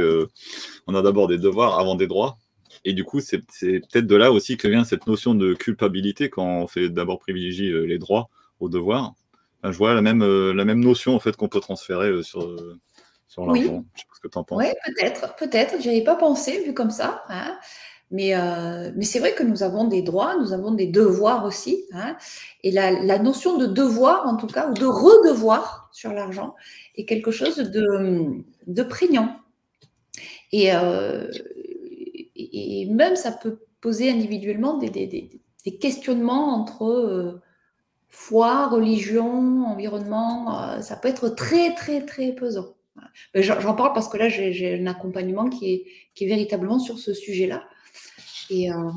on a d'abord des devoirs avant des droits. Et du coup, c'est peut-être de là aussi que vient cette notion de culpabilité quand on fait d'abord privilégier les droits aux devoirs. je vois la même, la même notion en fait qu'on peut transférer sur, sur l'argent. Je sais pas ce que tu en penses. Oui, peut-être, peut-être. J'y avais pas pensé vu comme ça. Hein. Mais, euh, mais c'est vrai que nous avons des droits, nous avons des devoirs aussi. Hein, et la, notion de devoir, en tout cas, ou de redevoir sur l'argent, est quelque chose de, prégnant. Et, euh, et, même, ça peut poser individuellement des, questionnements entre euh, foi, religion, environnement. Ça peut être très, très, très pesant. J'en parle parce que là, j'ai un accompagnement qui est véritablement sur ce sujet-là. Et euh,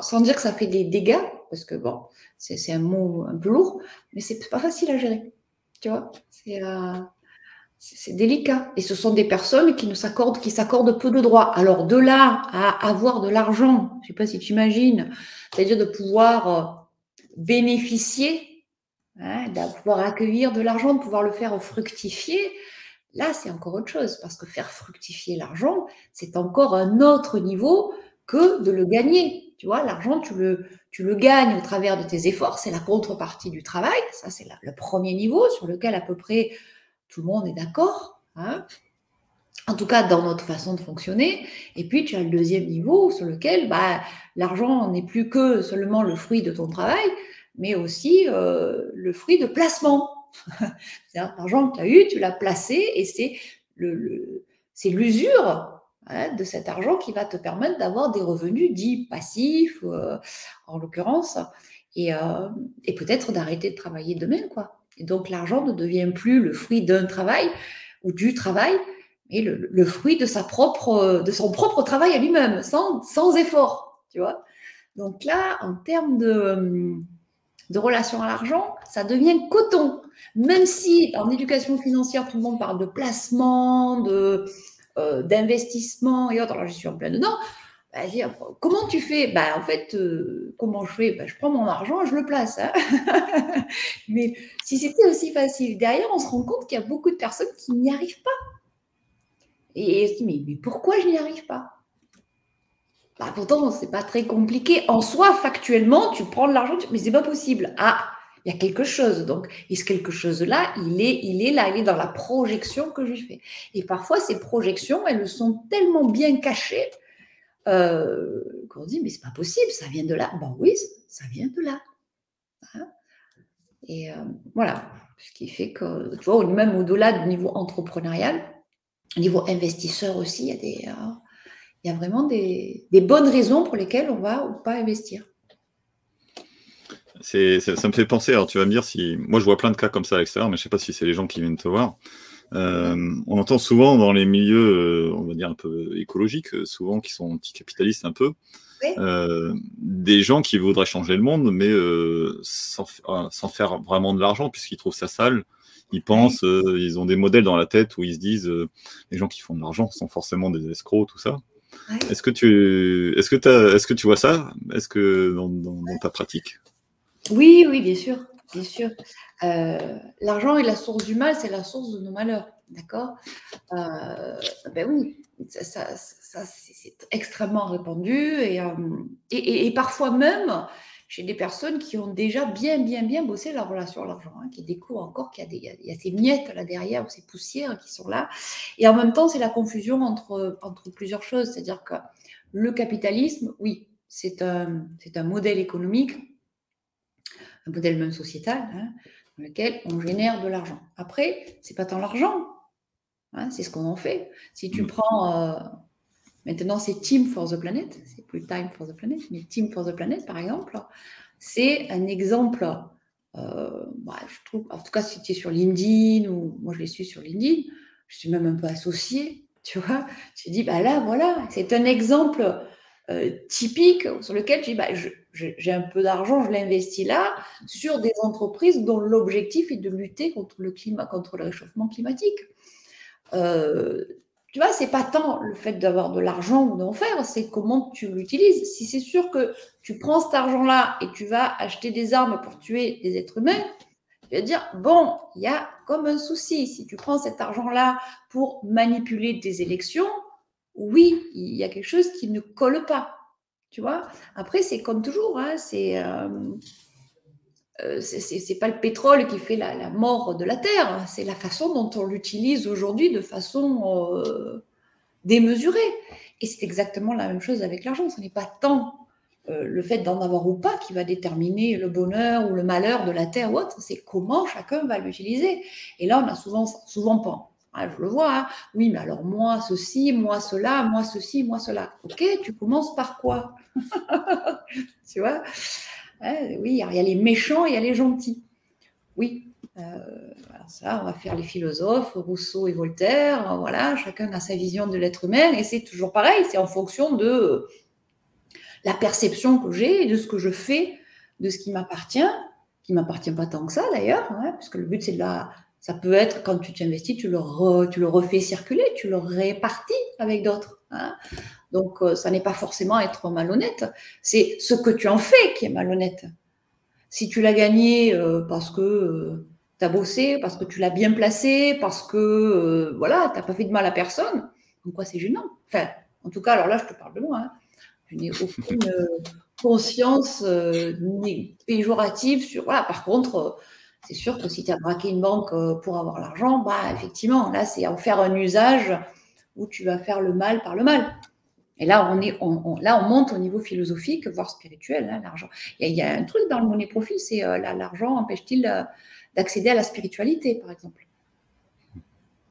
sans dire que ça fait des dégâts, parce que bon, c'est un mot un peu lourd, mais c'est pas facile à gérer. Tu vois, euh, c'est délicat. Et ce sont des personnes qui ne s'accordent, qui s'accordent peu de droits. Alors de là à avoir de l'argent, je sais pas si tu imagines, c'est-à-dire de pouvoir euh, bénéficier, hein, de pouvoir accueillir de l'argent, de pouvoir le faire fructifier. Là, c'est encore autre chose, parce que faire fructifier l'argent, c'est encore un autre niveau que de le gagner. Tu vois, l'argent, tu le, tu le gagnes au travers de tes efforts. C'est la contrepartie du travail. Ça, c'est le premier niveau sur lequel à peu près tout le monde est d'accord. Hein. en tout cas, dans notre façon de fonctionner. Et puis, tu as le deuxième niveau sur lequel bah, l'argent n'est plus que seulement le fruit de ton travail, mais aussi euh, le fruit de placement. [LAUGHS] L'argent que tu as eu, tu l'as placé et c'est le, c'est l'usure hein, de cet argent qui va te permettre d'avoir des revenus dits passifs, euh, en l'occurrence, et, euh, et peut-être d'arrêter de travailler demain, quoi. Et donc l'argent ne devient plus le fruit d'un travail ou du travail, mais le, fruit de sa propre, de son propre travail à lui-même, sans, sans effort, tu vois. Donc là, en termes de, de relation à l'argent, ça devient coton. Même si en éducation financière, tout le monde parle de placement, de euh, d'investissement et autres. Alors, je suis en plein dedans. Bah, comment tu fais? Bah, En fait, euh, comment je fais? Bah, Je prends mon argent et je le place. Hein. [LAUGHS] mais si c'était aussi facile, derrière, on se rend compte qu'il y a beaucoup de personnes qui n'y arrivent pas. Et, se mais, mais pourquoi je n'y arrive pas? Bah, Pourtant, c'est pas très compliqué. En soi, factuellement, tu prends de l'argent, mais c'est pas possible. Ah, il y a quelque chose. Donc, et ce quelque chose-là, il est, il est là, il est dans la projection que je fais. Et parfois, ces projections, elles sont tellement bien cachées euh, qu'on dit, mais c'est pas possible, ça vient de là. Ben oui, ça vient de là. Hein. et euh, voilà. Ce qui fait que, tu vois, même au-delà du niveau entrepreneurial, au niveau investisseur aussi, il y a, des, euh, il y a vraiment des, des bonnes raisons pour lesquelles on va ou pas investir ça me fait penser, alors tu vas me dire si. Moi, je vois plein de cas comme ça à l'extérieur, mais je sais pas si c'est les gens qui viennent te voir. Euh, on entend souvent dans les milieux, euh, on va dire un peu écologiques, euh, souvent qui sont anticapitalistes un peu, des gens qui voudraient changer le monde, mais sans, faire vraiment de l'argent, puisqu'ils trouvent ça sale. Ils pensent, ils ont des modèles dans la tête où ils se disent, les gens qui font de l'argent sont forcément des escrocs, tout ça. Est-ce que tu, est-ce que est-ce que tu vois ça? Est-ce que dans ta pratique? Oui, oui, bien sûr, bien sûr. Euh, l'argent est la source du mal, c'est la source de nos malheurs, d'accord? Euh, Ben oui, ça, c'est extrêmement répandu euh, et, et, parfois même chez des personnes qui ont déjà bien, bien, bien bossé leur relation à l'argent, hein, qui découvrent encore qu'il y, y, a ces miettes là derrière ou ces poussières qui sont là. Et en même temps, c'est la confusion entre, entre plusieurs choses, c'est-à-dire que le capitalisme, oui, c'est un, un modèle économique un modèle même sociétal, hein, dans lequel on génère de l'argent. Après, c'est pas tant l'argent, hein, c'est ce qu'on en fait. Si tu mm. prends, euh, maintenant c'est Team for the Planet, c'est plus Time for the Planet, mais Team for the Planet par exemple, c'est un exemple. Euh, bah, je trouve, en tout cas, si tu es sur LinkedIn ou moi je les suis sur LinkedIn, je suis même un peu associée, tu vois. Je dis, bah là, voilà, c'est un exemple euh, typique sur lequel bah, j'ai un peu d'argent, je l'investis là, sur des entreprises dont l'objectif est de lutter contre le climat, contre le réchauffement climatique. Euh, tu vois, c'est pas tant le fait d'avoir de l'argent ou d'en faire, c'est comment tu l'utilises. Si c'est sûr que tu prends cet argent-là et tu vas acheter des armes pour tuer des êtres humains, tu vas dire, bon, il y a comme un souci. Si tu prends cet argent-là pour manipuler des élections, oui, il y a quelque chose qui ne colle pas. Tu vois Après, c'est comme toujours, hein, euh, euh, c'est c'est pas le pétrole qui fait la, mort de la Terre, hein, c'est la façon dont on l'utilise aujourd'hui de façon euh, démesurée. Et c'est exactement la même chose avec l'argent. Ce n'est pas tant le fait d'en avoir ou pas qui va déterminer le bonheur ou le malheur de la Terre ou autre, c'est comment chacun va l'utiliser. Et là, on a souvent, souvent pas ah, je le vois, hein. oui, mais alors moi ceci, moi cela, moi ceci, moi cela. Ok, tu commences par quoi? [LAUGHS] Tu vois? Oui, il y a les méchants il y a les gentils. Oui, euh, ça, on va faire les philosophes, Rousseau et Voltaire, voilà, chacun a sa vision de l'être humain, et c'est toujours pareil, c'est en fonction de la perception que j'ai, de ce que je fais, de ce qui m'appartient, qui m'appartient pas tant que ça d'ailleurs, hein, puisque le but c'est de la ça peut être quand tu t'investis, tu, le refais circuler, tu le répartis avec d'autres. Hein. Donc, euh, ça n'est pas forcément être malhonnête, c'est ce que tu en fais qui est malhonnête. Si tu l'as gagné euh, parce que euh, tu as bossé, parce que tu l'as bien placé, parce que voilà, tu n'as pas fait de mal à personne, donc quoi c'est gênant? Enfin, en tout cas, alors là, je te parle de moi. Hein. Je n'ai aucune, conscience euh, péjorative sur. Voilà, par contre, euh, c'est sûr que si tu as braqué une banque euh, pour avoir l'argent, bah, effectivement, là, c'est en faire un usage où tu vas faire le mal par le mal. Et là, on, est, on, là, on monte au niveau philosophique, voire spirituel, hein, l'argent. Il, y, a un truc dans le monnaie profil, c'est l'argent empêche-t-il d'accéder à la spiritualité, par exemple?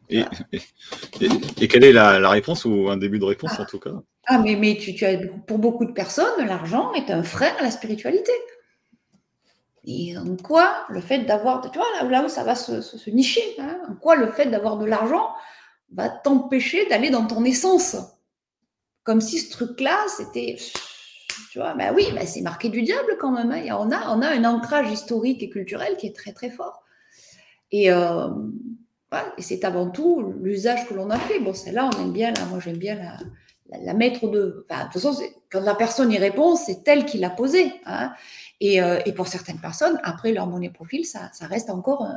Et, et, quelle est la, réponse ou un début de réponse en tout cas? Ah, mais, mais tu, tu as, pour beaucoup de personnes, l'argent est un frein à la spiritualité. Et en quoi le fait d'avoir, tu vois, là, où ça va se, nicher, hein, en quoi le fait d'avoir de l'argent va t'empêcher d'aller dans ton essence? Comme si ce truc-là, c'était, tu vois, ben oui, ben c'est marqué du diable quand même. Hein. on, a, on a un ancrage historique et culturel qui est très très fort. Et, euh, et c'est avant tout l'usage que l'on a fait. Bon, celle-là, on aime bien, là, moi j'aime bien la, la, mettre de. Enfin, de toute façon, quand la personne y répond, c'est elle qui l'a posée. Hein. Et, euh, et, pour certaines personnes, après leur monnaie profil, ça, reste encore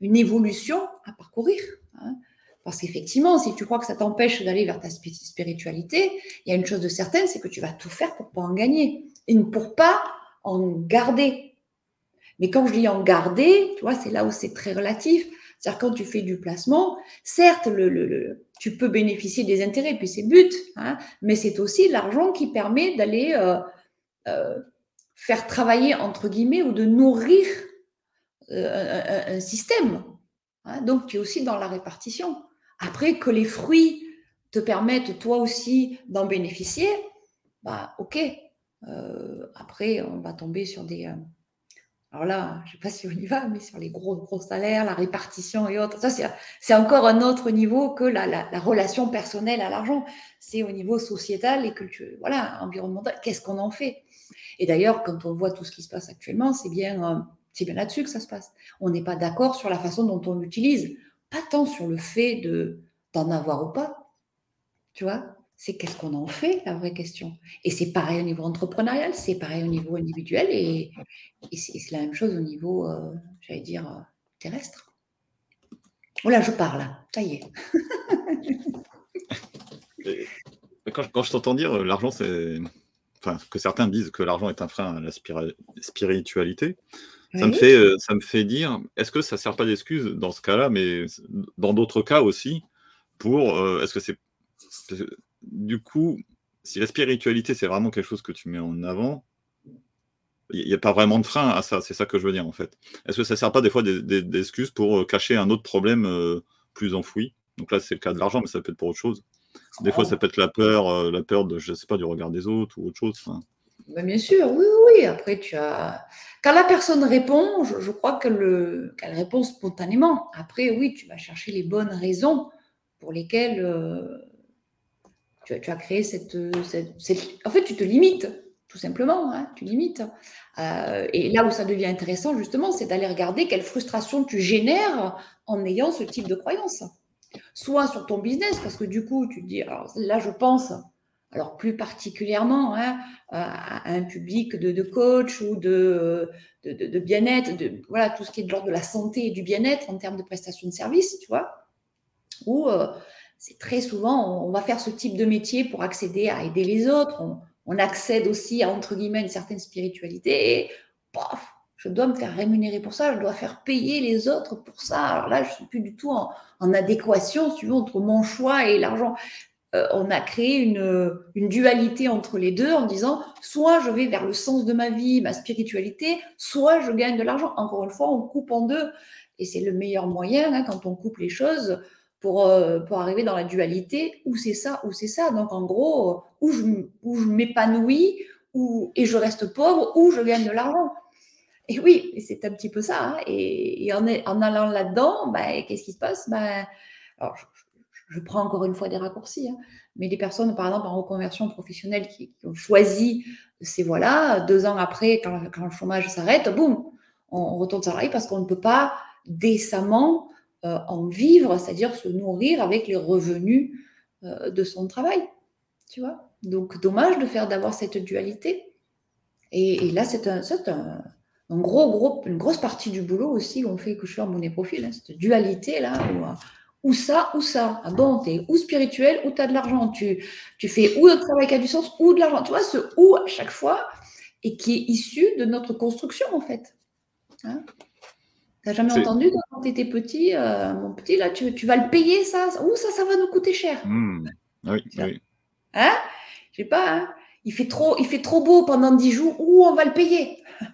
une évolution à parcourir. Hein. Parce qu'effectivement, si tu crois que ça t'empêche d'aller vers ta spiritualité, il y a une chose de certaine, c'est que tu vas tout faire pour pas en gagner et pour pas en garder. Mais quand je dis en garder, tu vois, c'est là où c'est très relatif. C'est-à-dire quand tu fais du placement, certes, tu peux bénéficier des intérêts, puis c'est but, hein, mais c'est aussi l'argent qui permet d'aller euh, euh, faire travailler, entre guillemets, ou de nourrir euh, un, système. Hein. donc, tu es aussi dans la répartition. Après, que les fruits te permettent toi aussi d'en bénéficier, bah, ok. après, on va tomber sur des alors là, je ne sais pas si on y va, mais sur les gros, gros salaires, la répartition et autres, ça, c'est encore un autre niveau que la, relation personnelle à l'argent. C'est au niveau sociétal et culturel, voilà, environnemental. Qu'est-ce qu'on en fait? Et d'ailleurs, quand on voit tout ce qui se passe actuellement, c'est bien, euh, bien là-dessus que ça se passe. On n'est pas d'accord sur la façon dont on l'utilise, pas tant sur le fait de d'en avoir ou pas. Tu vois? C'est qu'est-ce qu'on en fait, la vraie question. Et c'est pareil au niveau entrepreneurial, c'est pareil au niveau individuel, et, c'est la même chose au niveau, euh, j'allais dire, euh, terrestre. Voilà, je parle, ça y est. [LAUGHS] quand, je t'entends dire l'argent, c'est. Enfin, que certains disent que l'argent est un frein à la spiritualité, ça, me fait, ça me fait dire est-ce que ça ne sert pas d'excuse dans ce cas-là, mais dans d'autres cas aussi, pour. est-ce que c'est du coup, si la spiritualité, c'est vraiment quelque chose que tu mets en avant, il n'y a pas vraiment de frein à ça, c'est ça que je veux dire en fait. Est-ce que ça ne sert pas des fois d'excuses pour euh, cacher un autre problème euh, plus enfoui? Donc là, c'est le cas de l'argent, mais ça peut être pour autre chose. Des fois, ça peut être la peur, euh, la peur de, je sais pas, du regard des autres ou autre chose. Bien sûr, oui, oui. Après, tu as. Quand la personne répond, je, crois qu'elle répond spontanément. Après, oui, tu vas chercher les bonnes raisons pour lesquelles tu as, créé cette, En fait, tu te limites, tout simplement. Hein, tu limites. Euh, et là où ça devient intéressant, justement, c'est d'aller regarder quelle frustration tu génères en ayant ce type de croyance. Soit sur ton business, parce que du coup, tu te dis, là, je pense, alors plus particulièrement hein, à un public de, coach ou de, de, bien-être, de, voilà, tout ce qui est de l'ordre de la santé et du bien-être en termes de prestation de services, tu vois, ou euh, c'est très souvent, on, va faire ce type de métier pour accéder à aider les autres. On, accède aussi à, entre guillemets, une certaine spiritualité. Je dois me faire rémunérer pour ça, je dois faire payer les autres pour ça. Alors là, je ne suis plus du tout en, adéquation, si entre mon choix et l'argent. Euh, on a créé une, une, dualité entre les deux en disant soit je vais vers le sens de ma vie, ma spiritualité, soit je gagne de l'argent. Encore une fois, on coupe en deux. Et c'est le meilleur moyen hein, quand on coupe les choses pour, euh, pour arriver dans la dualité, où c'est ça, ou c'est ça. Donc en gros, où je, où je m'épanouis, où, et je reste pauvre, ou je gagne de l'argent. Et oui, c'est un petit peu ça. Hein. Et, en, allant là-dedans, ben, qu'est-ce qui se passe? Ben, alors, je, prends encore une fois des raccourcis, hein, mais des personnes, par exemple, en reconversion professionnelle qui, ont choisi ces voies-là, deux ans après, quand, le chômage s'arrête, boum, on, on retourne salarié parce qu'on ne peut pas décemment euh, en vivre, c'est-à-dire se nourrir avec les revenus euh, de son travail. Tu vois? Donc, dommage de faire d'avoir cette dualité. Et, là, c'est un, gros, gros, une grosse partie du boulot aussi qu'on fait que je suis en monnaie profil, hein, cette dualité-là, où, ça, ou ça. Ah bon, tu es ou spirituel, ou tu as de l'argent. Tu, tu fais ou le travail qui a du sens, ou de l'argent. Tu vois, ce ou à chaque fois, et qui est issu de notre construction, en fait. Hein? T'as jamais entendu quand tu étais petit, euh, mon petit, là, tu, tu, vas le payer, ça? Ouh, ça, ça va nous coûter cher. Mmh. Oui, oui. Hein? Je sais pas, hein? Il, fait trop, il fait trop beau pendant dix jours, ouh, on va le payer. [LAUGHS]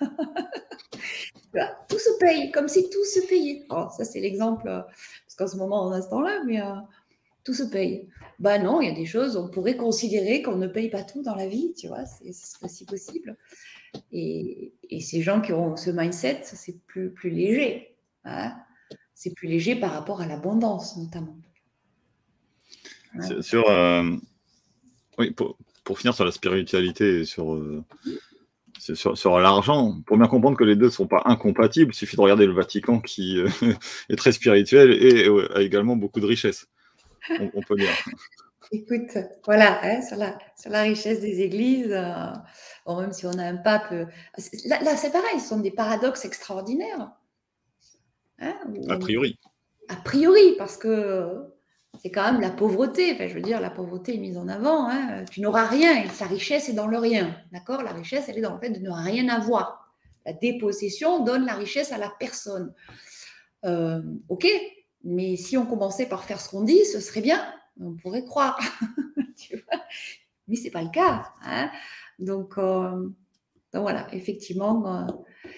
tout se paye, comme si tout se payait. Oh, ça, c'est l'exemple, euh, parce qu'en ce moment, on a ce temps-là, mais euh, tout se paye. Ben non, il y a des choses, on pourrait considérer qu'on ne paye pas tout dans la vie, tu vois, c'est aussi possible. Et, ces gens qui ont ce mindset, c'est plus, plus léger. Hein. c'est plus léger par rapport à l'abondance, notamment. Sur, euh, oui, pour, finir sur la spiritualité et sur, euh, sur, l'argent, pour bien comprendre que les deux ne sont pas incompatibles, il suffit de regarder le Vatican qui euh, [LAUGHS] est très spirituel et a également beaucoup de richesses. On, peut dire. Écoute, voilà, hein, sur, la, sur, la, richesse des églises, même si on a un pape. Euh, là, c'est pareil, ce sont des paradoxes extraordinaires. Hein, a priori. A priori, parce que c'est quand même la pauvreté. Enfin, je veux dire, la pauvreté est mise en avant. Hein. Tu n'auras rien et sa richesse est dans le rien. D'accord? La richesse, elle est dans le fait de ne rien avoir. La dépossession donne la richesse à la personne. Euh, ok, mais si on commençait par faire ce qu'on dit, ce serait bien. On pourrait croire. [LAUGHS] mais ce n'est pas le cas. Hein euh, donc, voilà, effectivement. Euh,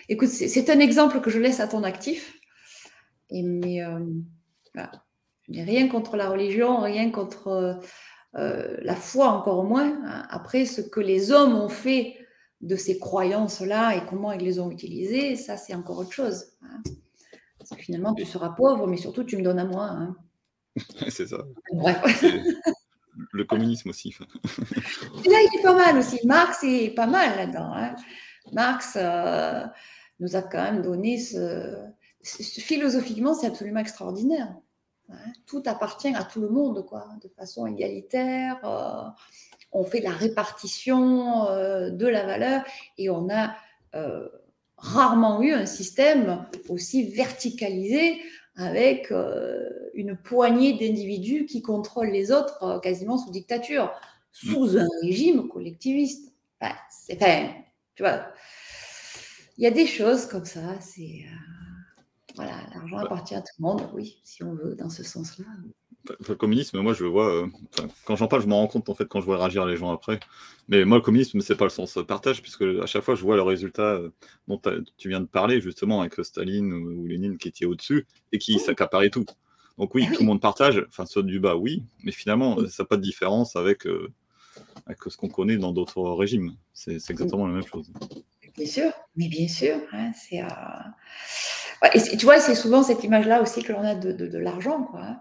écoute, c'est un exemple que je laisse à ton actif. Mais euh, je n'ai rien contre la religion, rien contre la foi, encore moins. Hein. Après, ce que les hommes ont fait de ces croyances-là et comment ils les ont utilisées, ça, c'est encore autre chose. Hein. Parce que finalement, tu seras pauvre, mais surtout, tu me donnes à moi. [LAUGHS] c'est ça. [LAUGHS] le communisme aussi. là, il est pas mal aussi. Marx est pas mal là-dedans. Hein. Marx euh, nous a quand même donné ce. Philosophiquement, c'est absolument extraordinaire. Hein. Tout appartient à tout le monde, quoi, de façon égalitaire. Euh, on fait la répartition euh, de la valeur et on a rarement eu un système aussi verticalisé avec euh, une poignée d'individus qui contrôlent les autres euh, quasiment sous dictature, sous un régime collectiviste. Enfin, c'est, tu vois, il y a des choses comme ça. C'est euh, voilà, l'argent appartient à tout le monde, oui, si on veut, dans ce sens-là le communisme, moi, je le vois. Euh, quand j'en parle, je me rends compte en fait quand je vois réagir les gens après. Mais moi, le communisme, c'est pas le sens partage, puisque à chaque fois, je vois le résultat euh, dont tu viens de parler, justement, avec Staline ou, Lénine qui était au-dessus et qui s'accaparait tout. Donc oui, ah tout le monde partage, enfin, saute du bas, oui, mais finalement, ça n'a pas de différence avec, euh, avec ce qu'on connaît dans d'autres régimes. C'est exactement la même chose. Bien sûr, mais bien sûr. Hein, c'est, et tu vois, c'est souvent cette image-là aussi que l'on a de, l'argent, quoi. Hein.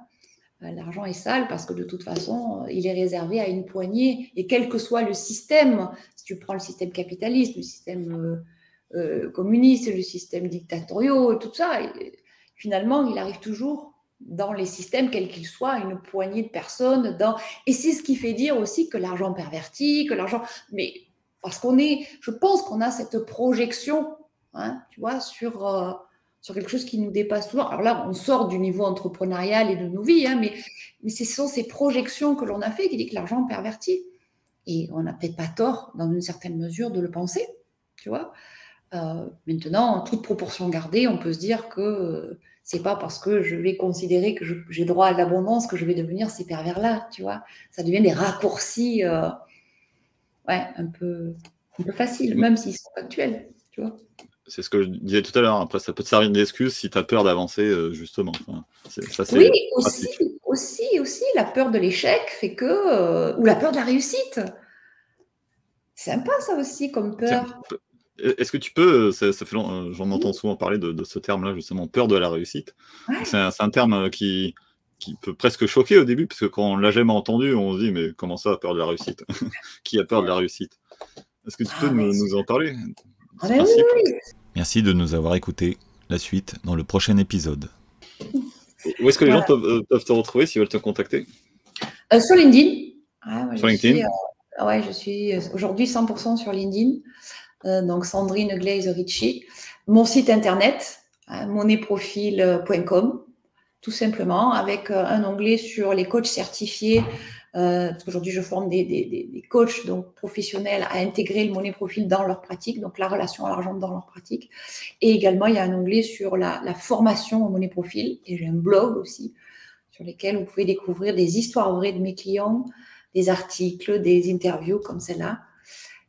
Euh, l'argent est sale parce que de toute façon, euh, il est réservé à une poignée. Et quel que soit le système, si tu prends le système capitaliste, le système euh, communiste, le système dictatorial, tout ça, finalement, il arrive toujours dans les systèmes, quels qu'ils soient, une poignée de personnes. Dans... Et c'est ce qui fait dire aussi que l'argent pervertit, que l'argent... Mais parce qu'on est, je pense qu'on a cette projection, hein, tu vois, sur sur quelque chose qui nous dépasse souvent. Alors là, on sort du niveau entrepreneurial et de nos vies, hein, mais, mais ce sont ces projections que l'on a fait qui dit que l'argent pervertit. Et on n'a peut-être pas tort, dans une certaine mesure, de le penser, tu vois. Euh, maintenant, en toute proportion gardée, on peut se dire que euh, c'est pas parce que je vais considérer que j'ai droit à l'abondance que je vais devenir ces pervers-là, tu vois. Ça devient des raccourcis, euh, ouais, un peu, un peu faciles, même s'ils sont actuels, tu vois c'est ce que je disais tout à l'heure. Après, ça peut te servir d'excuse si tu as peur d'avancer, euh, justement. oui, aussi, aussi, aussi, la peur de l'échec fait que. Euh, ou la peur de la réussite. C'est sympa, ça aussi, comme peur. Est-ce que tu peux, ça, fait j'en entends souvent parler de, ce terme-là, justement, peur de la réussite. C'est un, terme qui, qui peut presque choquer au début, parce que quand on l'a jamais entendu, on se dit, mais comment ça, peur de la réussite [LAUGHS] Qui a peur de la réussite Est-ce que tu peux ah, nous, en parler ah ben Merci de nous avoir écoutés. La suite dans le prochain épisode. Où est-ce que les gens euh, peuvent, te retrouver s'ils veulent te contacter euh, Sur LinkedIn. Ah, sur LinkedIn euh, ouais, je suis aujourd'hui 100% sur LinkedIn. donc Sandrine Glaze Ricci. Mon site internet, moneprofil.com, tout simplement, avec un onglet sur les coachs certifiés Euh, parce qu'aujourd'hui, je forme des, des, des, coachs donc, professionnels à intégrer le money profil dans leur pratique, donc la relation à l'argent dans leur pratique. Et également, il y a un onglet sur la, la formation au money profil. Et j'ai un blog aussi sur lequel vous pouvez découvrir des histoires vraies de mes clients, des articles, des interviews comme celle-là.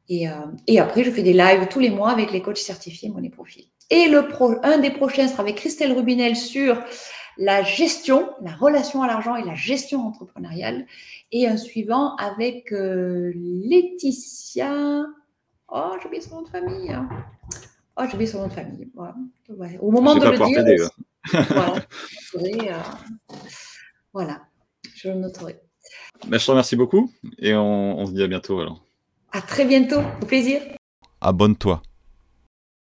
Et, euh, et, après, je fais des lives tous les mois avec les coachs certifiés Money Profil. Et le pro, un des prochains sera avec Christelle Rubinel sur la gestion, la relation à l'argent et la gestion entrepreneuriale. Et un suivant avec euh, Laetitia. Oh, j'ai oublié son nom de famille. Hein. Oh, j'ai oublié son nom de famille. Au moment de le dire. voilà, [LAUGHS] euh, voilà, je le noterai. Ben, je te remercie beaucoup et on, on se dit à bientôt alors. À très bientôt, au plaisir. Abonne-toi.